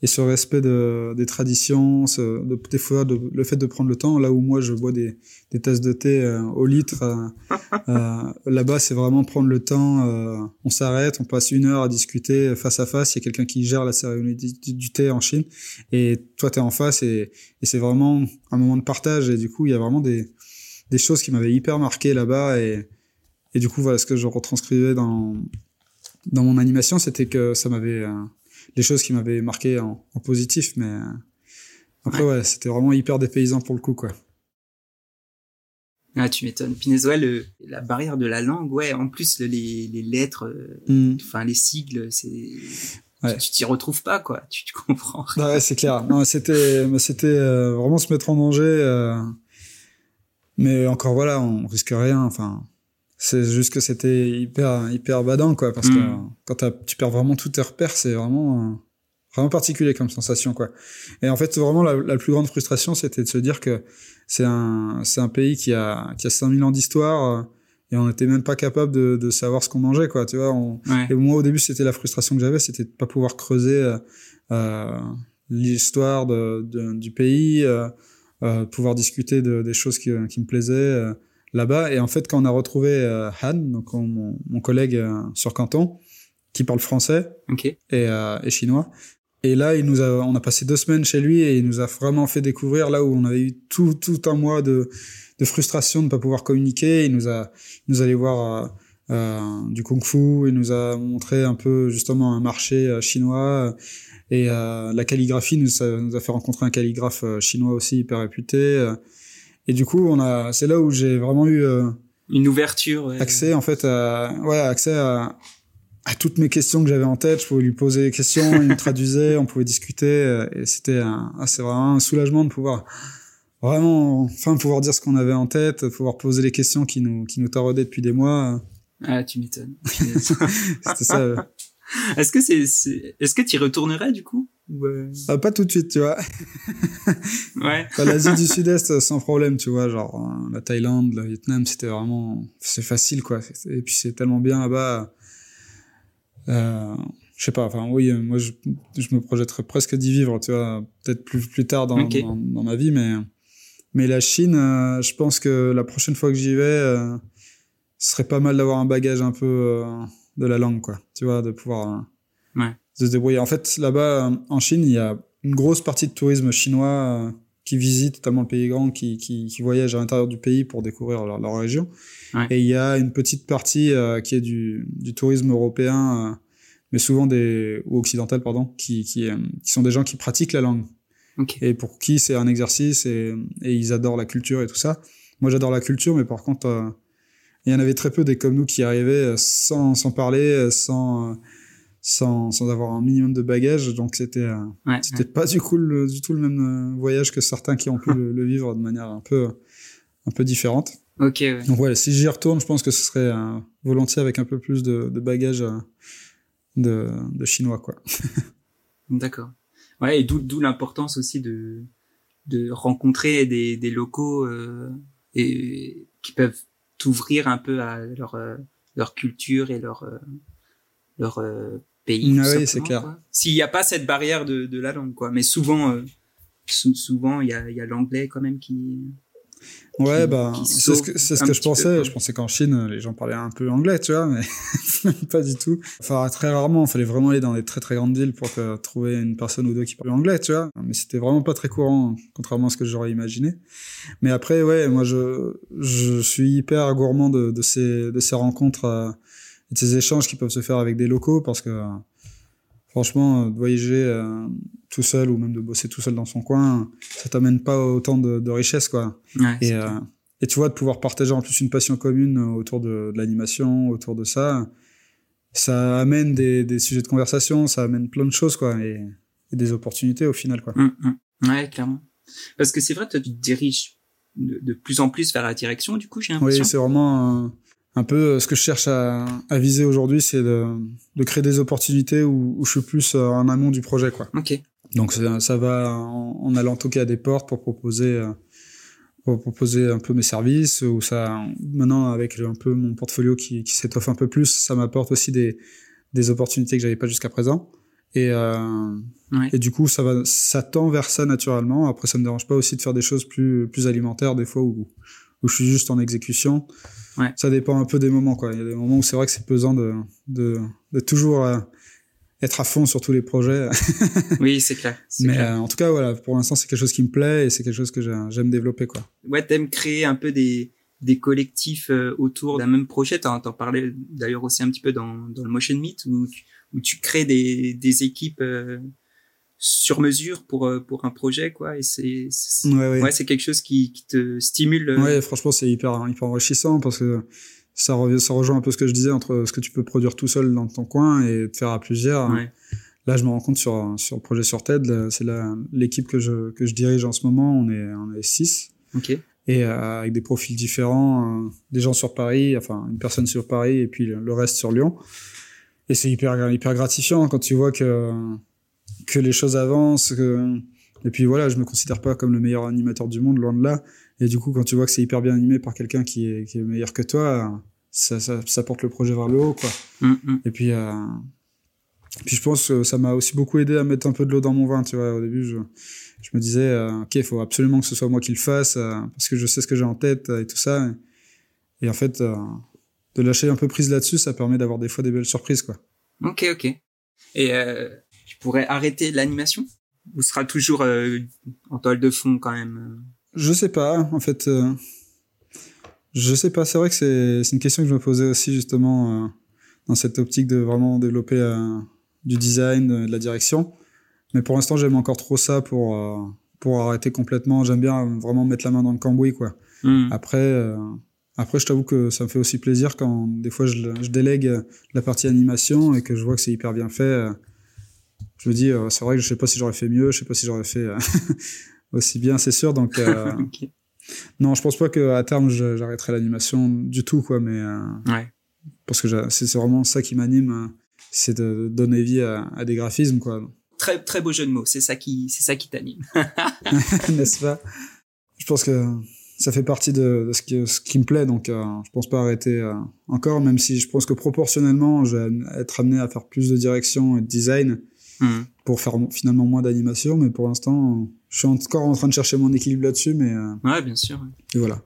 et ce respect de, des traditions, ce, de, des fois de, le fait de prendre le temps, là où moi je bois des, des tasses de thé euh, au litre, euh, [laughs] euh, là-bas c'est vraiment prendre le temps, euh, on s'arrête, on passe une heure à discuter face à face, il y a quelqu'un qui gère la cérémonie du, du, thé en Chine, et toi tu es en face, et, et c'est vraiment un moment de partage, et du coup il y a vraiment des, des choses qui m'avaient hyper marqué là-bas, et, et du coup voilà ce que je retranscrivais dans, dans mon animation, c'était que ça m'avait les choses qui m'avaient marqué en, en, positif, mais euh, après, ouais, c'était vraiment hyper dépaysant pour le coup, quoi.
Ah, tu m'étonnes. Puis le, la barrière de la langue, ouais, en plus, les, les lettres, euh, mm. enfin, les sigles, c'est, ouais. tu t'y retrouves pas, quoi. Tu, tu comprends.
Ouais, c'est clair. Non, c'était, c'était euh, vraiment se mettre en danger. Euh, mais encore, voilà, on risque rien. Enfin, C'est juste que c'était hyper, hyper badant, quoi, parce que mm. quand tu perds vraiment tous tes repères, c'est vraiment, vraiment particulier comme sensation, quoi. Et en fait, vraiment, la, la plus grande frustration, c'était de se dire que c'est un, c'est un pays qui a, qui a 5000 ans d'histoire, et on n'était même pas capable de, de savoir ce qu'on mangeait, quoi, tu vois. Et moi, au début, c'était la frustration que j'avais, c'était de pas pouvoir creuser, euh, euh l'histoire de, de, du pays, euh, euh, pouvoir discuter de, des choses qui, qui me plaisaient euh, là-bas. Et en fait, quand on a retrouvé euh, Han, donc mon, mon collègue sur Canton, qui parle français
et,
et, chinois, et là, il nous a, on a passé deux semaines chez lui et il nous a vraiment fait découvrir là où on avait eu tout, tout un mois de, de frustration de ne pas pouvoir communiquer. Il nous a, il nous allait voir euh, du kung-fu, il nous a montré un peu justement un marché chinois. Et euh, la calligraphie nous, a fait rencontrer un calligraphe euh, chinois aussi hyper réputé. Euh. et du coup, on a, c'est là où j'ai vraiment eu
une ouverture,
accès en fait, à, ouais, accès à, à toutes mes questions que j'avais en tête. Je pouvais lui poser des questions, il me traduisait, on pouvait discuter. Et c'était, ah, c'est vraiment un soulagement de pouvoir vraiment, enfin, pouvoir dire ce qu'on avait en tête, pouvoir poser les questions qui nous, qui nous taraudaient depuis des mois.
Ah, tu m'étonnes. [laughs]
c'était ça. [laughs]
Est-ce que c'est, est-ce que tu y retournerais du coup
euh? ah, Pas tout de suite, tu vois. [laughs]
ouais.
L'Asie du Sud-Est sans problème, tu vois, genre euh, la Thaïlande, le Vietnam, c'était vraiment, c'est facile quoi. Et puis c'est tellement bien là-bas. Euh, je sais pas, enfin oui, moi je, je me projetterais presque d'y vivre, tu vois, peut-être plus plus tard dans, dans, ma vie, mais mais la Chine, euh, je pense que la prochaine fois que j'y vais, ce serait pas mal d'avoir un bagage un peu de la langue, quoi. Tu vois, de pouvoir
euh,
se débrouiller. En fait, là-bas, euh, en Chine, il y a une grosse partie de tourisme chinois euh, qui visite notamment le pays grand, qui, qui, qui voyage à l'intérieur du pays pour découvrir leur, leur région. Et il y a une petite partie qui est du, du tourisme européen, mais souvent des ou occidental, pardon, qui, qui, qui sont des gens qui pratiquent la langue. Et pour qui c'est un exercice et, et ils adorent la culture et tout ça. Moi, j'adore la culture, mais par contre, il y en avait très peu des comme nous qui arrivaient euh, sans, sans parler, euh, sans, euh, sans, sans avoir un minimum de bagages. Donc c'était c'était pas du, coup le, du tout le même voyage que certains qui ont pu le, vivre de manière un peu, un peu différente.
Ok. Ouais.
Donc voilà, si j'y retourne, je pense que ce serait volontiers avec un peu plus de, de bagages de, de chinois, quoi. [laughs]
D'accord. Ouais, et d'où l'importance aussi de, de rencontrer des, des locaux euh, et qui peuvent s'ouvrir un peu à leur euh, leur culture et leur euh, leur euh, pays.
Ah oui, c'est clair.
S'il n'y a pas cette barrière de, de la langue, quoi. Mais souvent, souvent, il y a, y a l'anglais quand même qui,
Ouais, bah, c'est ce que, c'est ce que je pensais. Je pensais qu'en Chine, les gens parlaient un peu anglais, tu vois, mais [laughs] pas du tout. Enfin, très rarement, il fallait vraiment aller dans des très très grandes villes pour trouver une personne ou deux qui parlait anglais, tu vois. Mais c'était vraiment pas très courant, contrairement à ce que j'aurais imaginé. Mais après, ouais, moi, je, je suis hyper gourmand de, de ces, de ces rencontres euh, de ces échanges qui peuvent se faire avec des locaux parce que, franchement, de voyager, euh, tout seul ou même de bosser tout seul dans son coin, ça t'amène pas autant de, de richesse, quoi. et, euh, et tu vois, de pouvoir partager en plus une passion commune autour de, de l'animation, autour de ça, ça amène des, des, sujets de conversation, ça amène plein de choses, quoi, et, des opportunités au final, quoi.
Hum, hum. Ouais, clairement. Parce que c'est vrai, toi, tu te diriges de, plus en plus vers la direction, du coup, j'ai l'impression.
Oui, c'est vraiment un peu euh, ce que je cherche à, à viser aujourd'hui, c'est de, de, créer des opportunités où, où, je suis plus euh, en amont du projet, quoi.
Ok.
Donc ça, ça va en, en, allant toquer à des portes pour proposer euh, pour proposer un peu mes services ou ça maintenant avec un peu mon portfolio qui, qui s'étoffe un peu plus ça m'apporte aussi des, des opportunités que j'avais pas jusqu'à présent et euh, et du coup ça va ça tend vers ça naturellement après ça me dérange pas aussi de faire des choses plus plus alimentaires des fois où où je suis juste en exécution
ouais.
ça dépend un peu des moments quoi il y a des moments où c'est vrai que c'est pesant de de, de toujours euh, être à fond sur tous les projets. [laughs]
oui, c'est clair.
Mais
clair.
Euh, en tout cas, voilà, pour l'instant, c'est quelque chose qui me plaît et c'est quelque chose que j'aime développer, quoi.
Ouais, t'aimes créer un peu des des collectifs euh, autour d'un même projet. T'en en parlais d'ailleurs aussi un petit peu dans, dans le Motion Meet où tu, où tu crées des, des équipes sur mesure pour euh, pour un projet, quoi. Et c'est
ouais, ouais.
ouais c'est quelque chose qui, qui te stimule.
Ouais, franchement, c'est hyper hyper enrichissant parce que ça, revient, ça rejoint un peu ce que je disais entre ce que tu peux produire tout seul dans ton coin et te faire à plusieurs.
Ouais.
Là, je me rends compte sur, sur le projet sur TED, c'est l'équipe que je, que je dirige en ce moment, on est, on est six.
Okay.
et avec des profils différents, des gens sur Paris, enfin une personne sur Paris et puis le reste sur Lyon. Et c'est hyper hyper gratifiant quand tu vois que que les choses avancent. Que... Et puis voilà, je me considère pas comme le meilleur animateur du monde, loin de là. Et du coup, quand tu vois que c'est hyper bien animé par quelqu'un qui est, qui est meilleur que toi, ça, ça, ça, porte le projet vers le haut, quoi. Mm, mm. Et puis, euh... puis je pense que ça m'a aussi beaucoup aidé à mettre un peu de l'eau dans mon vin, tu vois. Au début, je, je me disais, euh, ok, il faut absolument que ce soit moi qui le fasse, euh, parce que je sais ce que j'ai en tête et tout ça. Et, en fait, euh, de lâcher un peu prise là-dessus, ça permet d'avoir des fois des belles surprises, quoi.
Ok, ok. Et euh, tu pourrais arrêter l'animation ou sera toujours euh, en toile de fond quand même euh?
Je sais pas, en fait. Euh, je sais pas. C'est vrai que c'est une question que je me posais aussi justement dans cette optique de vraiment développer du design, de la direction. Mais pour l'instant, j'aime encore trop ça pour pour arrêter complètement. J'aime bien vraiment mettre la main dans le cambouis, quoi. Mmh. Après. Après, je t'avoue que ça me fait aussi plaisir quand des fois je, je, délègue la partie animation et que je vois que c'est hyper bien fait je me dis, euh, c'est vrai que je sais pas si j'aurais fait mieux, je sais pas si j'aurais fait euh, [laughs] aussi bien, c'est sûr. Donc, euh, [laughs] non, je pense pas qu'à terme j'arrêterai l'animation du tout, quoi. Mais ouais. parce que c'est vraiment ça qui m'anime, c'est de donner vie à, à, des graphismes, quoi.
Très très beau jeu de mots. C'est ça qui c'est ça qui t'anime, [laughs]
n'est-ce pas? Je pense que ça fait partie de, ce, qui, ce qui me plaît, donc euh, je pense pas arrêter encore, même si je pense que proportionnellement, je vais être amené à faire plus de direction et de design Mmh. pour faire finalement moins d'animation. Mais pour l'instant, je suis encore en train de chercher mon équilibre là-dessus. Mais euh,
ouais, bien sûr.
Et voilà.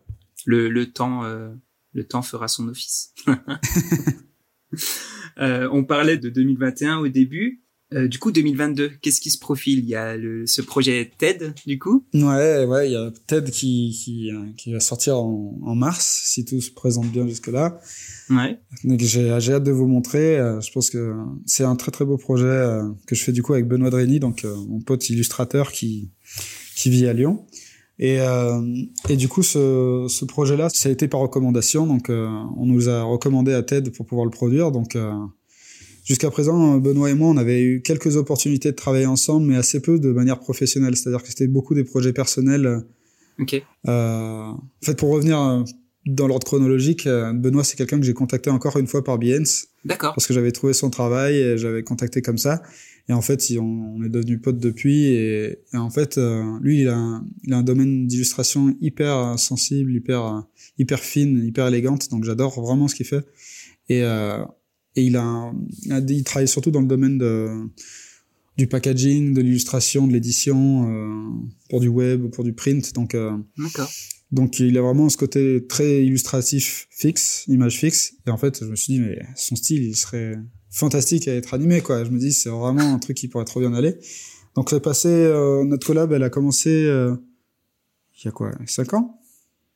Le, le temps, euh, le temps fera son office. [laughs] euh, on parlait de 2021 au début. Euh, du coup, 2022, qu'est-ce qui se profile? Il y a le, ce projet TED, du coup?
Ouais, ouais, il y a TED qui, qui, qui va sortir en, en, mars, si tout se présente bien jusque-là. Ouais. Donc j'ai hâte de vous montrer. Euh, je pense que c'est un très très beau projet euh, que je fais du coup avec Benoît Dreny, donc euh, mon pote illustrateur qui qui vit à Lyon. Et, et du coup, ce, ce projet-là, ça a été par recommandation. Donc, on nous a recommandé à TED pour pouvoir le produire. Donc, Jusqu'à présent, Benoît et moi, on avait eu quelques opportunités de travailler ensemble, mais assez peu de manière professionnelle. C'est-à-dire que c'était beaucoup des projets personnels. Ok. Euh, en fait, pour revenir euh, dans l'ordre chronologique, euh, Benoît, c'est quelqu'un que j'ai contacté encore une fois par Behance.
D'accord.
Parce que j'avais trouvé son travail et j'avais contacté comme ça. Et en fait, on, est devenu potes depuis. Et, en fait, euh, lui, il a, un, il a un domaine d'illustration hyper sensible, hyper, hyper fine, hyper élégante. Donc, j'adore vraiment ce qu'il fait. Et, euh, et il a, il travaille surtout dans le domaine de, du packaging, de l'illustration, de l'édition, euh, pour du web, pour du print. Donc, euh, donc il a vraiment ce côté très illustratif fixe, image fixe. Et en fait, je me suis dit, mais son style, il serait fantastique à être animé, quoi. Je me dis, c'est vraiment un truc qui pourrait trop bien aller. Donc, c'est passé, euh, notre collab, elle a commencé, il y a quoi, 5 ans?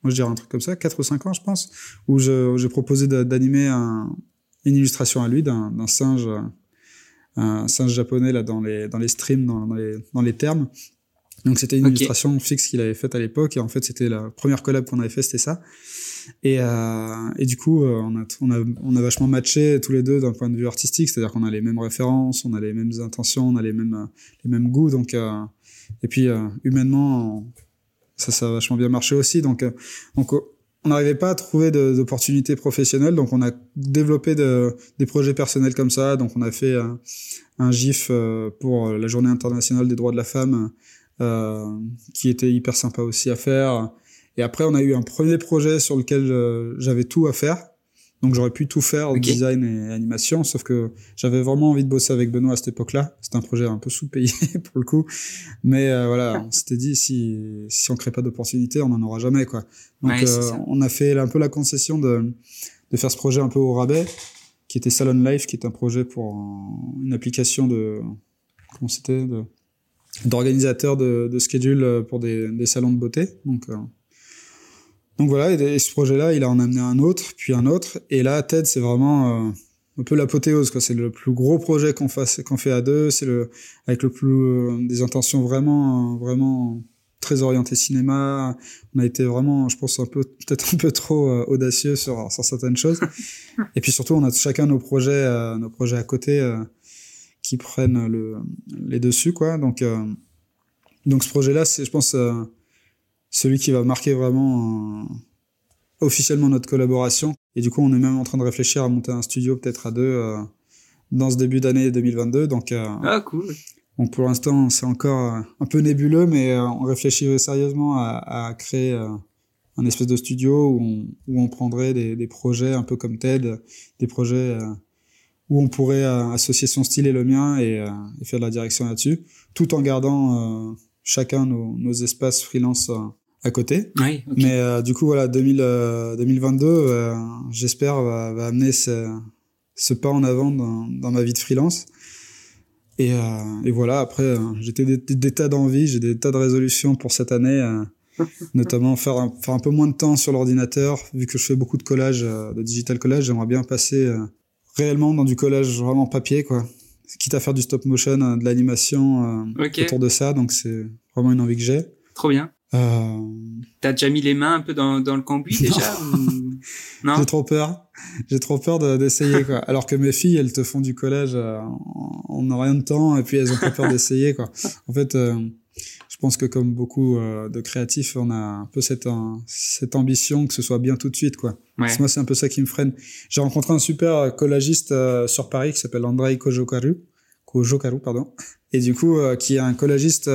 Moi, je dirais un truc comme ça, 4 ou 5 ans, je pense, où j'ai proposé d'animer un, une illustration à lui d'un singe, un singe japonais là dans les dans les streams, dans, dans les dans les termes. Donc c'était une illustration fixe qu'il avait faite à l'époque et en fait c'était la première collab qu'on avait fait, c'était ça. Et, euh, et du coup, euh, on, a, on, a, on a vachement matché tous les deux d'un point de vue artistique, c'est-à-dire qu'on a les mêmes références, on a les mêmes intentions, on a les mêmes, les mêmes goûts. Donc, euh, et puis, euh, humainement, ça, ça a vachement bien marché aussi. Donc, donc on n'arrivait pas à trouver d'opportunités professionnelles, donc on a développé de, des projets personnels comme ça. Donc on a fait un, un GIF euh, pour la Journée internationale des droits de la femme, euh, qui était hyper sympa aussi à faire. Et après, on a eu un premier projet sur lequel euh, j'avais tout à faire, donc j'aurais pu tout faire, design et animation, sauf que j'avais vraiment envie de bosser avec Benoît à cette époque-là. C'était un projet un peu sous-payé [laughs] pour le coup, mais euh, voilà, on s'était dit si si on crée pas d'opportunité, on n'en aura jamais quoi. Donc euh, on a fait un peu la concession de de faire ce projet un peu au rabais, qui était Salon Life, qui est un projet pour une application de comment c'était de d'organisateur de, de schedule pour des, des salons de beauté. Donc euh, donc voilà, et, ce projet-là, il a en amené un autre, puis un autre. Et là, TED, c'est vraiment euh, un peu l'apothéose. C'est le plus gros projet qu'on qu'on fait à deux. C'est le avec le plus euh, des intentions vraiment, vraiment très orientées cinéma. On a été vraiment, je pense, un peu peut-être un peu trop euh, audacieux sur, sur certaines choses. [laughs] et puis surtout, on a chacun nos projets, nos projets à côté qui prennent le, les dessus, quoi. Donc, donc ce projet-là, c'est, je pense celui qui va marquer vraiment officiellement notre collaboration. Et du coup, on est même en train de réfléchir à monter un studio peut-être à deux dans ce début d'année 2022. Donc,
ah, cool.
Donc pour l'instant, c'est encore un peu nébuleux, mais on réfléchit sérieusement à, à créer un espèce de studio où on, où on prendrait des, des, projets un peu comme TED, des projets euh, où on pourrait euh, associer son style et le mien et, euh, et faire de la direction là-dessus, tout en gardant chacun nos, nos, espaces freelance à côté.
Oui,
Mais du coup, voilà, 2000, 2022, j'espère, va, va, amener ce, ce, pas en avant dans, dans, ma vie de freelance. Et, et voilà, après, j'ai des, des, tas d'envies, j'ai des tas de résolutions pour cette année [laughs] notamment faire un, faire un peu moins de temps sur l'ordinateur, vu que je fais beaucoup de collage, euh, de digital collage, j'aimerais bien passer euh, réellement dans du collage vraiment papier, quoi. Quitte à faire du stop motion, euh, de l'animation autour de ça, donc c'est vraiment une envie que j'ai.
Trop bien. Euh... T'as déjà mis les mains un peu dans, dans le cambouis déjà [laughs]
Non. J'ai trop peur. J'ai trop peur d'essayer quoi. Alors que mes filles, elles te font du collage en, en rien de temps et puis elles ont pas peur d'essayer quoi. En fait, je pense que comme beaucoup euh, de créatifs, on a un peu cette, cette ambition que ce soit bien tout de suite, quoi. Moi, c'est un peu ça qui me freine. J'ai rencontré un super collagiste euh, sur Paris qui s'appelle Andrei Kojokaru, Kojokaru, pardon, et du coup, euh, qui est un collagiste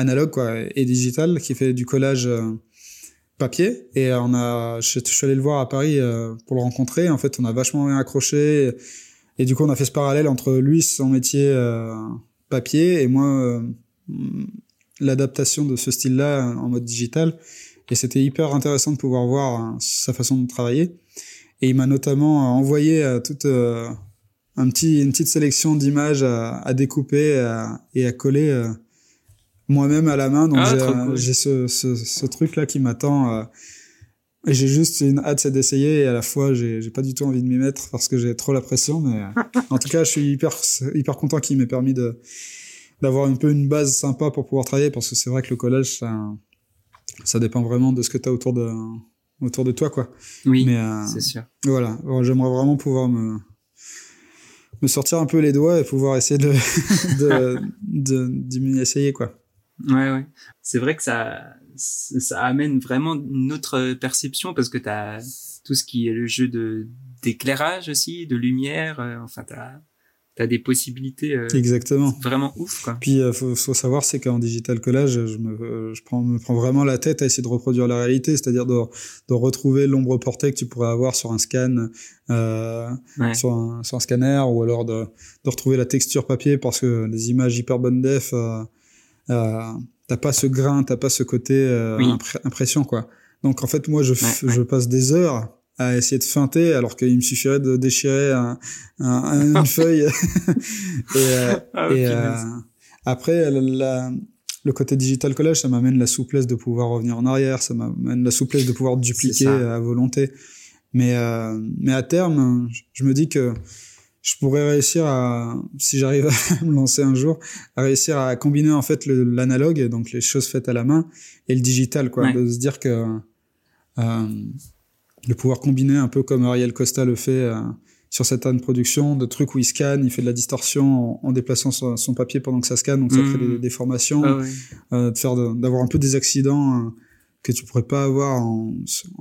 analogue, quoi, et digital, qui fait du collage papier. Et on a, je, suis allé le voir à Paris pour le rencontrer. En fait, on a vachement bien accroché. Et, du coup, on a fait ce parallèle entre lui, son métier papier, et moi l'adaptation de ce style-là en mode digital. Et c'était hyper intéressant de pouvoir voir hein, sa façon de travailler. Et il m'a notamment envoyé euh, toute euh, un petit, une petite sélection d'images à, découper et à coller euh, moi-même à la main. Donc ah, j'ai ce, ce, ce truc-là qui m'attend. et j'ai juste une hâte d'essayer et à la fois j'ai pas du tout envie de m'y mettre parce que j'ai trop la pression. Mais en tout cas, je suis hyper hyper content qu'il m'ait permis de d'avoir un peu une base sympa pour pouvoir travailler parce que c'est vrai que le collège ça, ça dépend vraiment de ce que tu as autour de autour de toi quoi.
Oui. Euh, c'est sûr.
Voilà, j'aimerais vraiment pouvoir me me sortir un peu les doigts et pouvoir essayer de [laughs] de de essayer quoi.
Ouais ouais. C'est vrai que ça ça amène vraiment une autre perception parce que tu as tout ce qui est le jeu de d'éclairage aussi, de lumière, euh, enfin tu as t'as des possibilités euh,
exactement
vraiment ouf quoi.
Puis euh, faut, faut savoir c'est qu'en digital collage, je me euh, je prends me prends vraiment la tête à essayer de reproduire la réalité, c'est-à-dire de de retrouver l'ombre portée que tu pourrais avoir sur un scan euh, sur, un, sur un scanner ou alors de de retrouver la texture papier parce que les images hyper bonne def t'as pas ce grain, t'as pas ce côté impression quoi. Donc en fait moi je je passe des heures à essayer de feinter alors qu'il me suffirait de déchirer un, un, une [laughs] feuille. [laughs] Et, euh, ah, et euh, après la, le côté digital collage ça m'amène la souplesse de pouvoir revenir en arrière ça m'amène la souplesse de pouvoir dupliquer à volonté. Mais euh, mais à terme je me dis que je pourrais réussir à si j'arrive à [laughs] me lancer un jour à réussir à combiner en fait l'analogue donc les choses faites à la main et le digital quoi. De se dire que euh, de pouvoir combiner un peu comme Ariel Costa le fait euh, sur cette de production, de trucs où il scanne, il fait de la distorsion en, déplaçant son, papier pendant que ça scanne, donc ça crée des mmh. déformations, ah euh, de faire d'avoir un peu des accidents euh, que tu pourrais pas avoir en,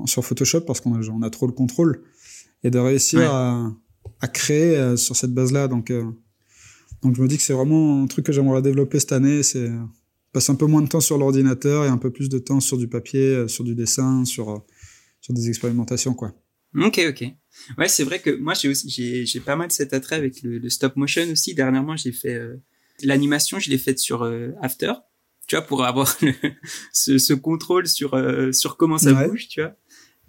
sur Photoshop parce qu'on a, on a trop le contrôle et de réussir à, à, créer sur cette base-là. Donc, donc je me dis que c'est vraiment un truc que j'aimerais développer cette année, c'est passer un peu moins de temps sur l'ordinateur et un peu plus de temps sur du papier, sur du dessin, sur sur des expérimentations, quoi.
Ok, ok. Ouais, c'est vrai que moi, j'ai aussi, j'ai, pas mal cet attrait avec le, stop motion aussi. Dernièrement, j'ai fait euh, l'animation, je l'ai faite sur euh, After, tu vois, pour avoir [laughs] ce, ce, contrôle sur euh, sur comment ça bouge, tu vois.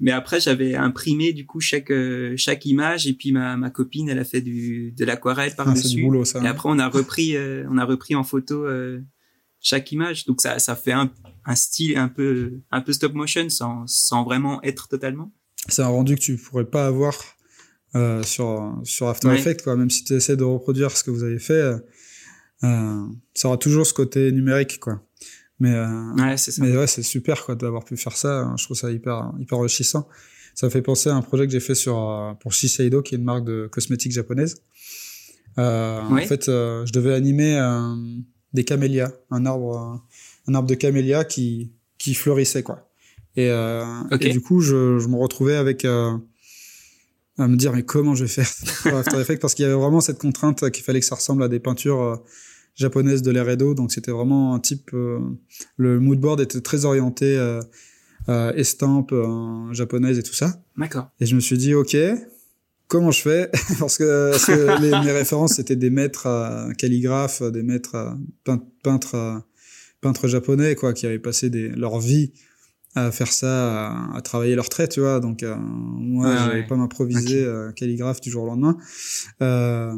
Mais après, j'avais imprimé du coup chaque chaque image et puis ma, ma copine, elle a fait du de l'aquarelle par dessus.
Ah, ça,
et après, on a repris on a repris en photo chaque image. Donc ça ça fait un un style un peu un peu stop motion sans sans vraiment être totalement.
C'est un rendu que tu pourrais pas avoir euh, sur sur After Effects quoi. Même si tu essaies de reproduire ce que vous avez fait, euh, ça aura toujours ce côté numérique quoi. Mais euh,
ouais, c'est.
Mais ouais, c'est super quoi d'avoir pu faire ça. Je trouve ça hyper hyper enrichissant. Ça me fait penser à un projet que j'ai fait sur euh, pour Shiseido qui est une marque de cosmétiques japonaise. Euh, En fait, je devais animer des camélias, un arbre un arbre de camélia qui, qui fleurissaient quoi. Et, euh, et du coup, je, je me retrouvais avec euh, à me dire mais comment je vais faire? Pour [laughs] After Effects parce qu'il y avait vraiment cette contrainte qu'il fallait que ça ressemble à des peintures japonaises de l'ère Edo. Donc c'était vraiment un type. euh, le mood board était très orienté euh, euh, estampe euh, japonaise et tout ça.
D'accord.
Et je me suis dit, ok, comment je fais? [laughs] Parce que, parce que [laughs] les- mes références, c'était des maîtres euh, calligraphes, des maîtres euh, pein- peintres, euh, peintres japonais, quoi, qui avaient passé des, leur vie à faire ça, à, à travailler leurs traits, tu vois. Donc, euh, moi,
Ouais,
j'allais
ouais.
pas m'improviser calligraphe du jour au lendemain. Euh,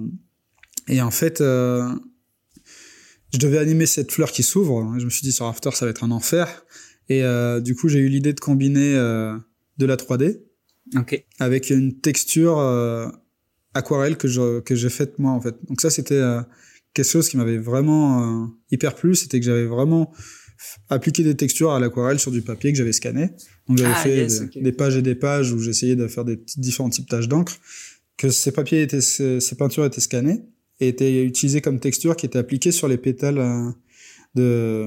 et en fait, euh, je devais animer cette fleur qui s'ouvre. Je me suis dit, sur After, ça va être un enfer. Et euh, du coup, j'ai eu l'idée de combiner euh, de la 3D
Ok.
avec une texture euh, aquarelle que je que j'ai faite moi en fait. Donc ça c'était euh, quelque chose qui m'avait vraiment euh, hyper plu, c'était que j'avais vraiment appliqué des textures à l'aquarelle sur du papier que j'avais scanné. Donc j'avais
Ah,
fait
yes,
des, pages et des pages où j'essayais de faire des différents types tâches d'encre, que ces papiers étaient ces, ces peintures étaient scannées et étaient utilisées comme texture qui étaient appliquées sur les pétales euh, de,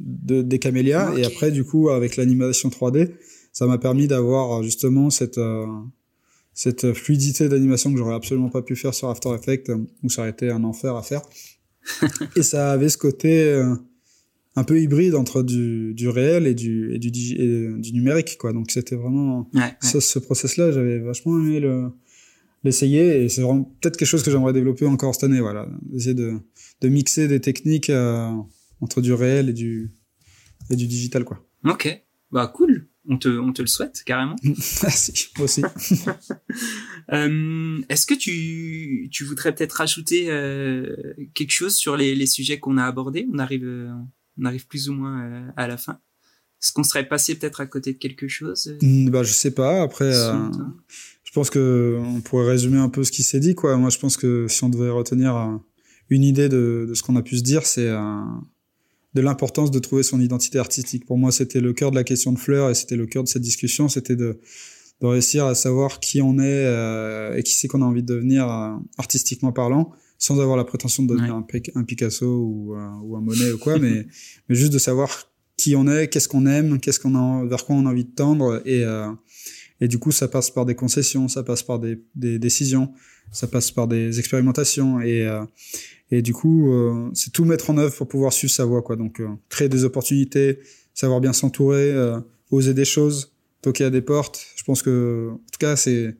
de des camélias et après du coup avec l'animation 3D ça m'a permis d'avoir euh, justement cette euh, cette fluidité d'animation que j'aurais absolument pas pu faire sur After Effects où ça aurait été un enfer à faire [laughs] et ça avait ce côté un peu hybride entre du, du réel et du et du, digi- et du numérique quoi donc c'était vraiment
Ouais. ouais.
ça, ce process là j'avais vachement aimé le l'essayer et c'est vraiment peut-être quelque chose que j'aimerais développer encore cette année voilà essayer de de mixer des techniques euh, entre du réel et du et du digital quoi
Ok. Bah cool. On te, on te le souhaite carrément. [laughs]
merci moi aussi [laughs]
Euh, Est-ce que tu, tu voudrais peut-être rajouter euh, quelque chose sur les, les sujets qu'on a abordés? On arrive, on arrive plus ou moins à la fin. Est-ce qu'on serait passé peut-être à côté de quelque chose?
Hmm, bah je sais pas après euh, pense que on pourrait résumer un peu ce qui s'est dit quoi moi je pense que si on devait retenir euh, une idée de, de ce qu'on a pu se dire c'est euh, de l'importance de trouver son identité artistique pour moi c'était le cœur de la question de Fleur et c'était le cœur de cette discussion c'était de de réussir à savoir qui on est euh, et qui c'est qu'on a envie de devenir euh, artistiquement parlant sans avoir la prétention de devenir
Ouais.
un, Pic- un Picasso ou, euh, ou un Monet ou quoi [laughs] mais mais juste de savoir qui on est qu'est-ce qu'on aime qu'est-ce qu'on a vers quoi on a envie de tendre et et du coup, ça passe par des concessions, ça passe par des, des décisions, ça passe par des expérimentations. Et, euh, et du coup, euh, c'est tout mettre en œuvre pour pouvoir suivre sa voie. Quoi. Donc, euh, créer des opportunités, savoir bien s'entourer, oser des choses, toquer à des portes. Je pense que, en tout cas, c'est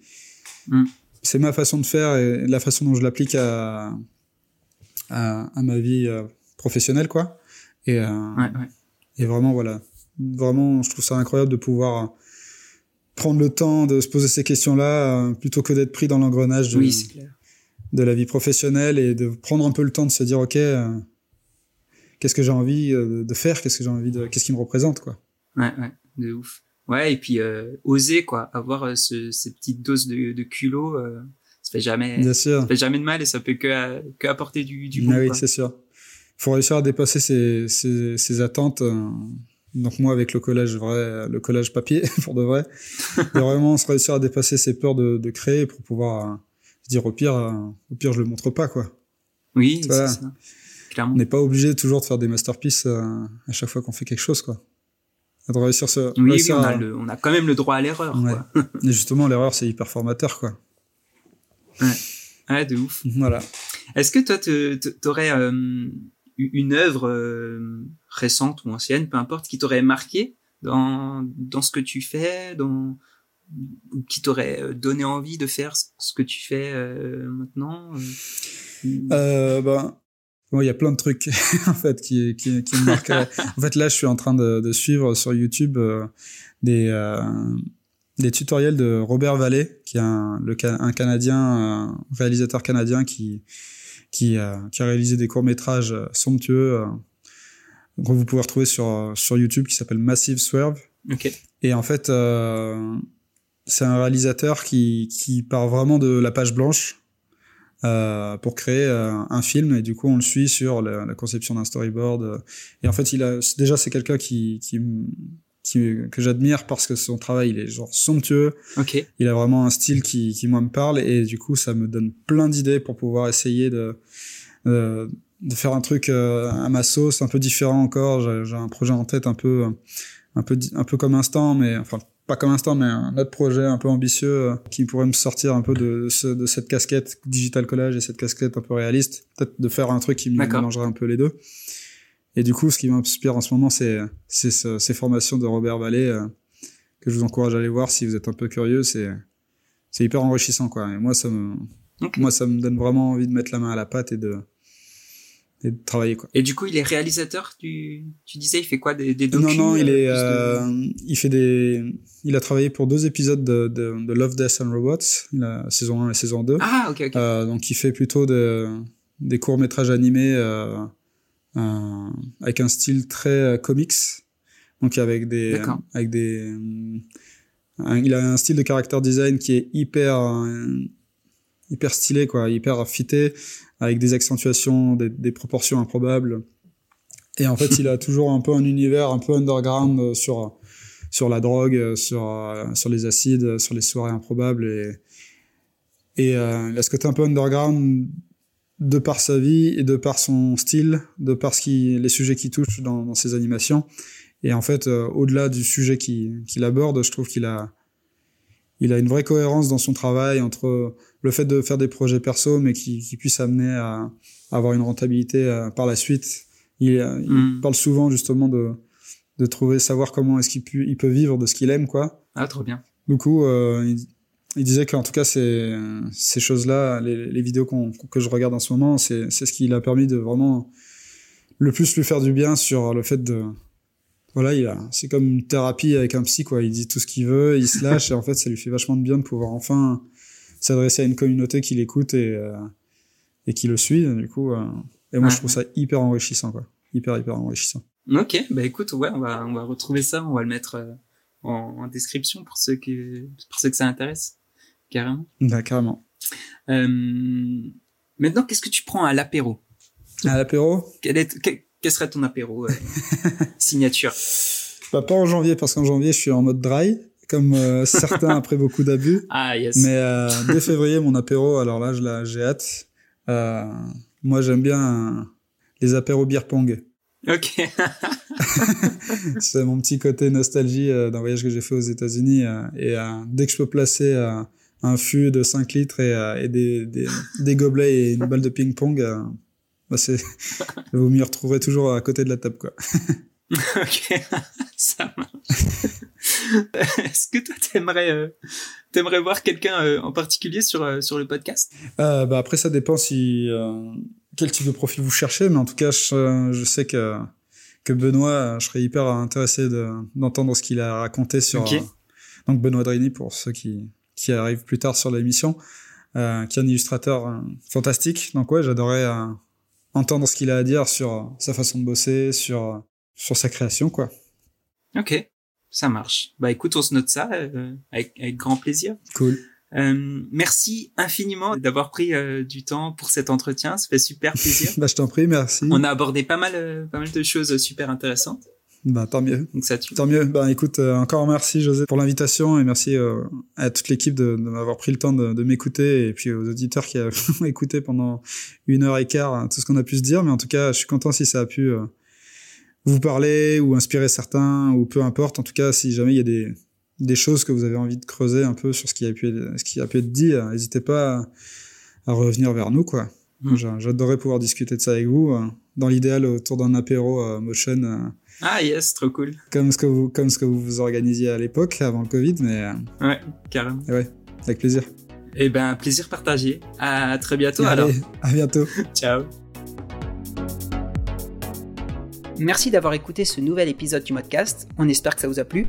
Mm.
c'est ma façon de faire et la façon dont je l'applique à, à, à ma vie professionnelle. Quoi. Et,
Ouais, ouais.
et vraiment, voilà. Vraiment, je trouve ça incroyable de pouvoir prendre le temps de se poser ces questions-là euh, plutôt que d'être pris dans l'engrenage de,
Oui,
la vie professionnelle et de prendre un peu le temps de se dire, OK, euh, qu'est-ce que j'ai envie euh, de faire Qu'est-ce que j'ai envie de, qu'est-ce qui me représente, quoi.
Ouais, ouais, de ouf. Ouais, et puis euh, oser quoi, avoir ce, ces petites doses de, de culot, euh, ça fait jamais,
Bien sûr.
ça fait jamais de mal et ça peut que, que apporter du, du bon.
Ah oui,
quoi.
c'est sûr. Faut réussir à dépasser ces attentes. euh, donc moi, avec le collège vrai, le collège papier, [laughs] pour de vrai, de vraiment se réussir à dépasser ces peurs de, de créer pour pouvoir euh, se dire au pire, euh, au pire, je le montre pas, quoi.
Oui,
Voilà.
c'est ça. Clairement.
On n'est pas obligé toujours de faire des masterpieces euh, à chaque fois qu'on fait quelque chose, quoi. De réussir ce,
Oui, oui,
réussir
on a
à-
le, on a quand même le droit à l'erreur.
Ouais. [laughs] Et justement, l'erreur, c'est hyper formateur, quoi.
Ouais, de ouf.
Voilà.
Est-ce que toi, t'aurais euh, une œuvre euh, récente ou ancienne, peu importe, qui t'aurait marqué dans dans ce que tu fais, dans qui t'aurait euh, donné envie de faire ce que tu fais euh, maintenant euh,
ben, bon, il y a plein de trucs, [laughs] en fait, qui, qui, qui me marqueraient. [laughs] en fait, là, je suis en train de, de suivre sur YouTube euh, des, des tutoriels de Robert Vallée, qui est un, le, un Canadien, un réalisateur canadien qui, qui, qui a réalisé des courts-métrages euh, somptueux, que vous pouvez retrouver sur, sur YouTube, qui s'appelle Massive Swerve.
Ok.
Et en fait, euh, c'est un réalisateur qui, qui part vraiment de la page blanche euh, pour créer euh, un film. Et du coup, on le suit sur la, la conception d'un storyboard. euh. Et en fait, il a déjà c'est quelqu'un qui, qui, qui que j'admire parce que son travail il est genre somptueux.
Ok.
Il a vraiment un style qui, qui moi me parle et du coup, ça me donne plein d'idées pour pouvoir essayer de de, de faire un truc euh, à ma sauce, un peu différent encore. J'ai un projet en tête un peu un peu un peu comme Instant, mais enfin pas comme Instant, mais un autre projet un peu ambitieux euh, qui pourrait me sortir un peu de, de cette casquette digital collage et cette casquette un peu réaliste. Peut-être de faire un truc qui mélangerait un peu les deux. Et du coup, ce qui m'inspire en ce moment, c'est ces formations de Robert Vallée euh, que je vous encourage à aller voir si vous êtes un peu curieux. C'est c'est hyper enrichissant, quoi. Et moi, ça me moi, ça me donne vraiment envie de mettre la main à la pâte et de et de travailler quoi.
Et du coup, il est réalisateur. Tu, tu disais, il fait quoi des, des documents
Non non, il est, euh, il fait des, il a travaillé pour deux épisodes de, de, de Love, Death and Robots, la saison 1 et saison 2.
Ah ok ok.
Euh, donc il fait plutôt de, des courts métrages animés euh, euh, avec un style très euh, comics, donc avec des, avec des, il a un style de character design qui est hyper hyper stylé quoi, hyper fité avec des accentuations, des, proportions improbables. Et en fait, [laughs] il a toujours un peu un univers un peu underground euh, sur sur la drogue, euh, sur euh, sur les acides, sur les soirées improbables et et il a ce côté un peu underground de par sa vie et de par son style, de par ce qui, les sujets qu'il touche dans, dans, ses animations. Et en fait, au-delà du sujet qu'il aborde, je trouve qu'il a, il a une vraie cohérence dans son travail entre le fait de faire des projets perso, mais qui, qui puissent amener à, avoir une rentabilité euh, par la suite. Il, euh, hmm. parle souvent justement de, de trouver, savoir comment est-ce qu'il peut, il peut vivre de ce qu'il aime, quoi.
Ah, trop bien.
Du coup, euh, il, il, disait qu'en tout cas, ces, ces choses-là, les, les vidéos que je regarde en ce moment, c'est ce qui l'a permis de vraiment le plus lui faire du bien sur le fait de, voilà, c'est comme une thérapie avec un psy, quoi. Il dit tout ce qu'il veut, il se lâche, et en fait, ça lui fait vachement de bien de pouvoir enfin s'adresser à une communauté qui l'écoute et, euh, et qui le suit. Du coup, euh, et moi, je trouve ça hyper enrichissant, quoi. Hyper, hyper enrichissant.
Ok, bah écoute, ouais, on va, on va retrouver ça, on va le mettre euh, en, en, description pour ceux qui, pour ceux que ça intéresse. Carrément.
Bah, carrément.
maintenant, qu'est-ce que tu prends à l'apéro?
À l'apéro?
Quel, est, quel, serait ton apéro [laughs] signature?
Bah, pas en janvier, parce qu'en janvier, je suis en mode dry comme euh, certains [laughs] après beaucoup d'abus.
Ah yes.
Mais euh, dès février, mon apéro, alors là, j'ai hâte. Euh, moi, j'aime bien les apéros beer pong.
Ok. [laughs]
c'est mon petit côté nostalgie d'un voyage que j'ai fait aux États-Unis. et dès que je peux placer un fût de 5 litres et, des, des, des, gobelets et une balle de ping-pong, bah c'est, [laughs] vous m'y retrouverez toujours à côté de la table, quoi. [laughs]
ok, [laughs] ça marche. Est-ce que toi t'aimerais euh, t'aimerais voir quelqu'un euh, en particulier sur euh, sur le podcast?
Euh, Bah après ça dépend si quel type de profil vous cherchez, mais en tout cas je, je sais que que Benoît, je serais hyper intéressé de d'entendre ce qu'il a raconté sur donc Benoît Drini pour ceux qui qui arrivent plus tard sur l'émission, qui est un illustrateur fantastique. Donc ouais, j'adorais entendre ce qu'il a à dire sur sa façon de bosser, sur sur sa création quoi.
Ok ça marche. Bah écoute, on se note ça euh, avec, avec, grand plaisir.
Cool.
Euh, merci infiniment d'avoir pris euh, du temps pour cet entretien. Ça fait super plaisir. [laughs]
bah je t'en prie, merci.
On a abordé pas mal, euh, pas mal de choses super intéressantes.
Bah tant mieux.
Donc ça tue.
Tant mieux. Bah écoute, encore merci José pour l'invitation et merci à toute l'équipe de, de m'avoir pris le temps de, de m'écouter et puis aux auditeurs qui ont [laughs] écouté pendant une heure et quart hein, tout ce qu'on a pu se dire. Mais en tout cas, je suis content si ça a pu vous parler ou inspirer certains ou peu importe. En tout cas, si jamais il y a des, des choses que vous avez envie de creuser un peu sur ce qui a pu être, ce qui a pu être dit, euh, n'hésitez pas à, revenir vers nous, quoi. Mm. J'adorerais pouvoir discuter de ça avec vous. Euh, dans l'idéal, autour d'un apéro euh, motion.
Ah yes, trop cool.
Comme ce que vous, comme ce que vous vous organisiez à l'époque, avant le Covid, mais.
Ouais, carrément.
Ouais, avec plaisir.
Eh ben, plaisir partagé. À très bientôt
Allez,
alors.
À bientôt. [laughs]
Ciao. Merci d'avoir écouté ce nouvel épisode du podcast, on espère que ça vous a plu.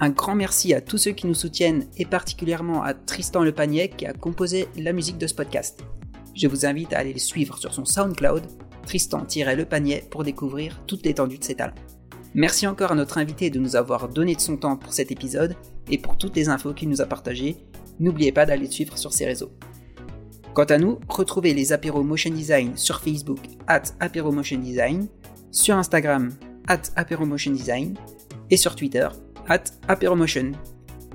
Un grand merci à tous ceux qui nous soutiennent et particulièrement à Tristan Le Panier qui a composé la musique de ce podcast. Je vous invite à aller le suivre sur son SoundCloud, Tristan-Le Panier, pour découvrir toute l'étendue de ses talents. Merci encore à notre invité de nous avoir donné de son temps pour cet épisode et pour toutes les infos qu'il nous a partagées. N'oubliez pas d'aller le suivre sur ses réseaux. Quant à nous, retrouvez les apéros Motion Design sur Facebook at Apéro Motion Design sur Instagram at Design et sur Twitter at Aperomotion.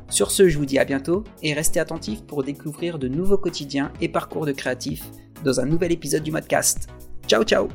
Sur ce, je vous dis à bientôt et restez attentifs pour découvrir de nouveaux quotidiens et parcours de créatifs dans un nouvel épisode du podcast. Ciao ciao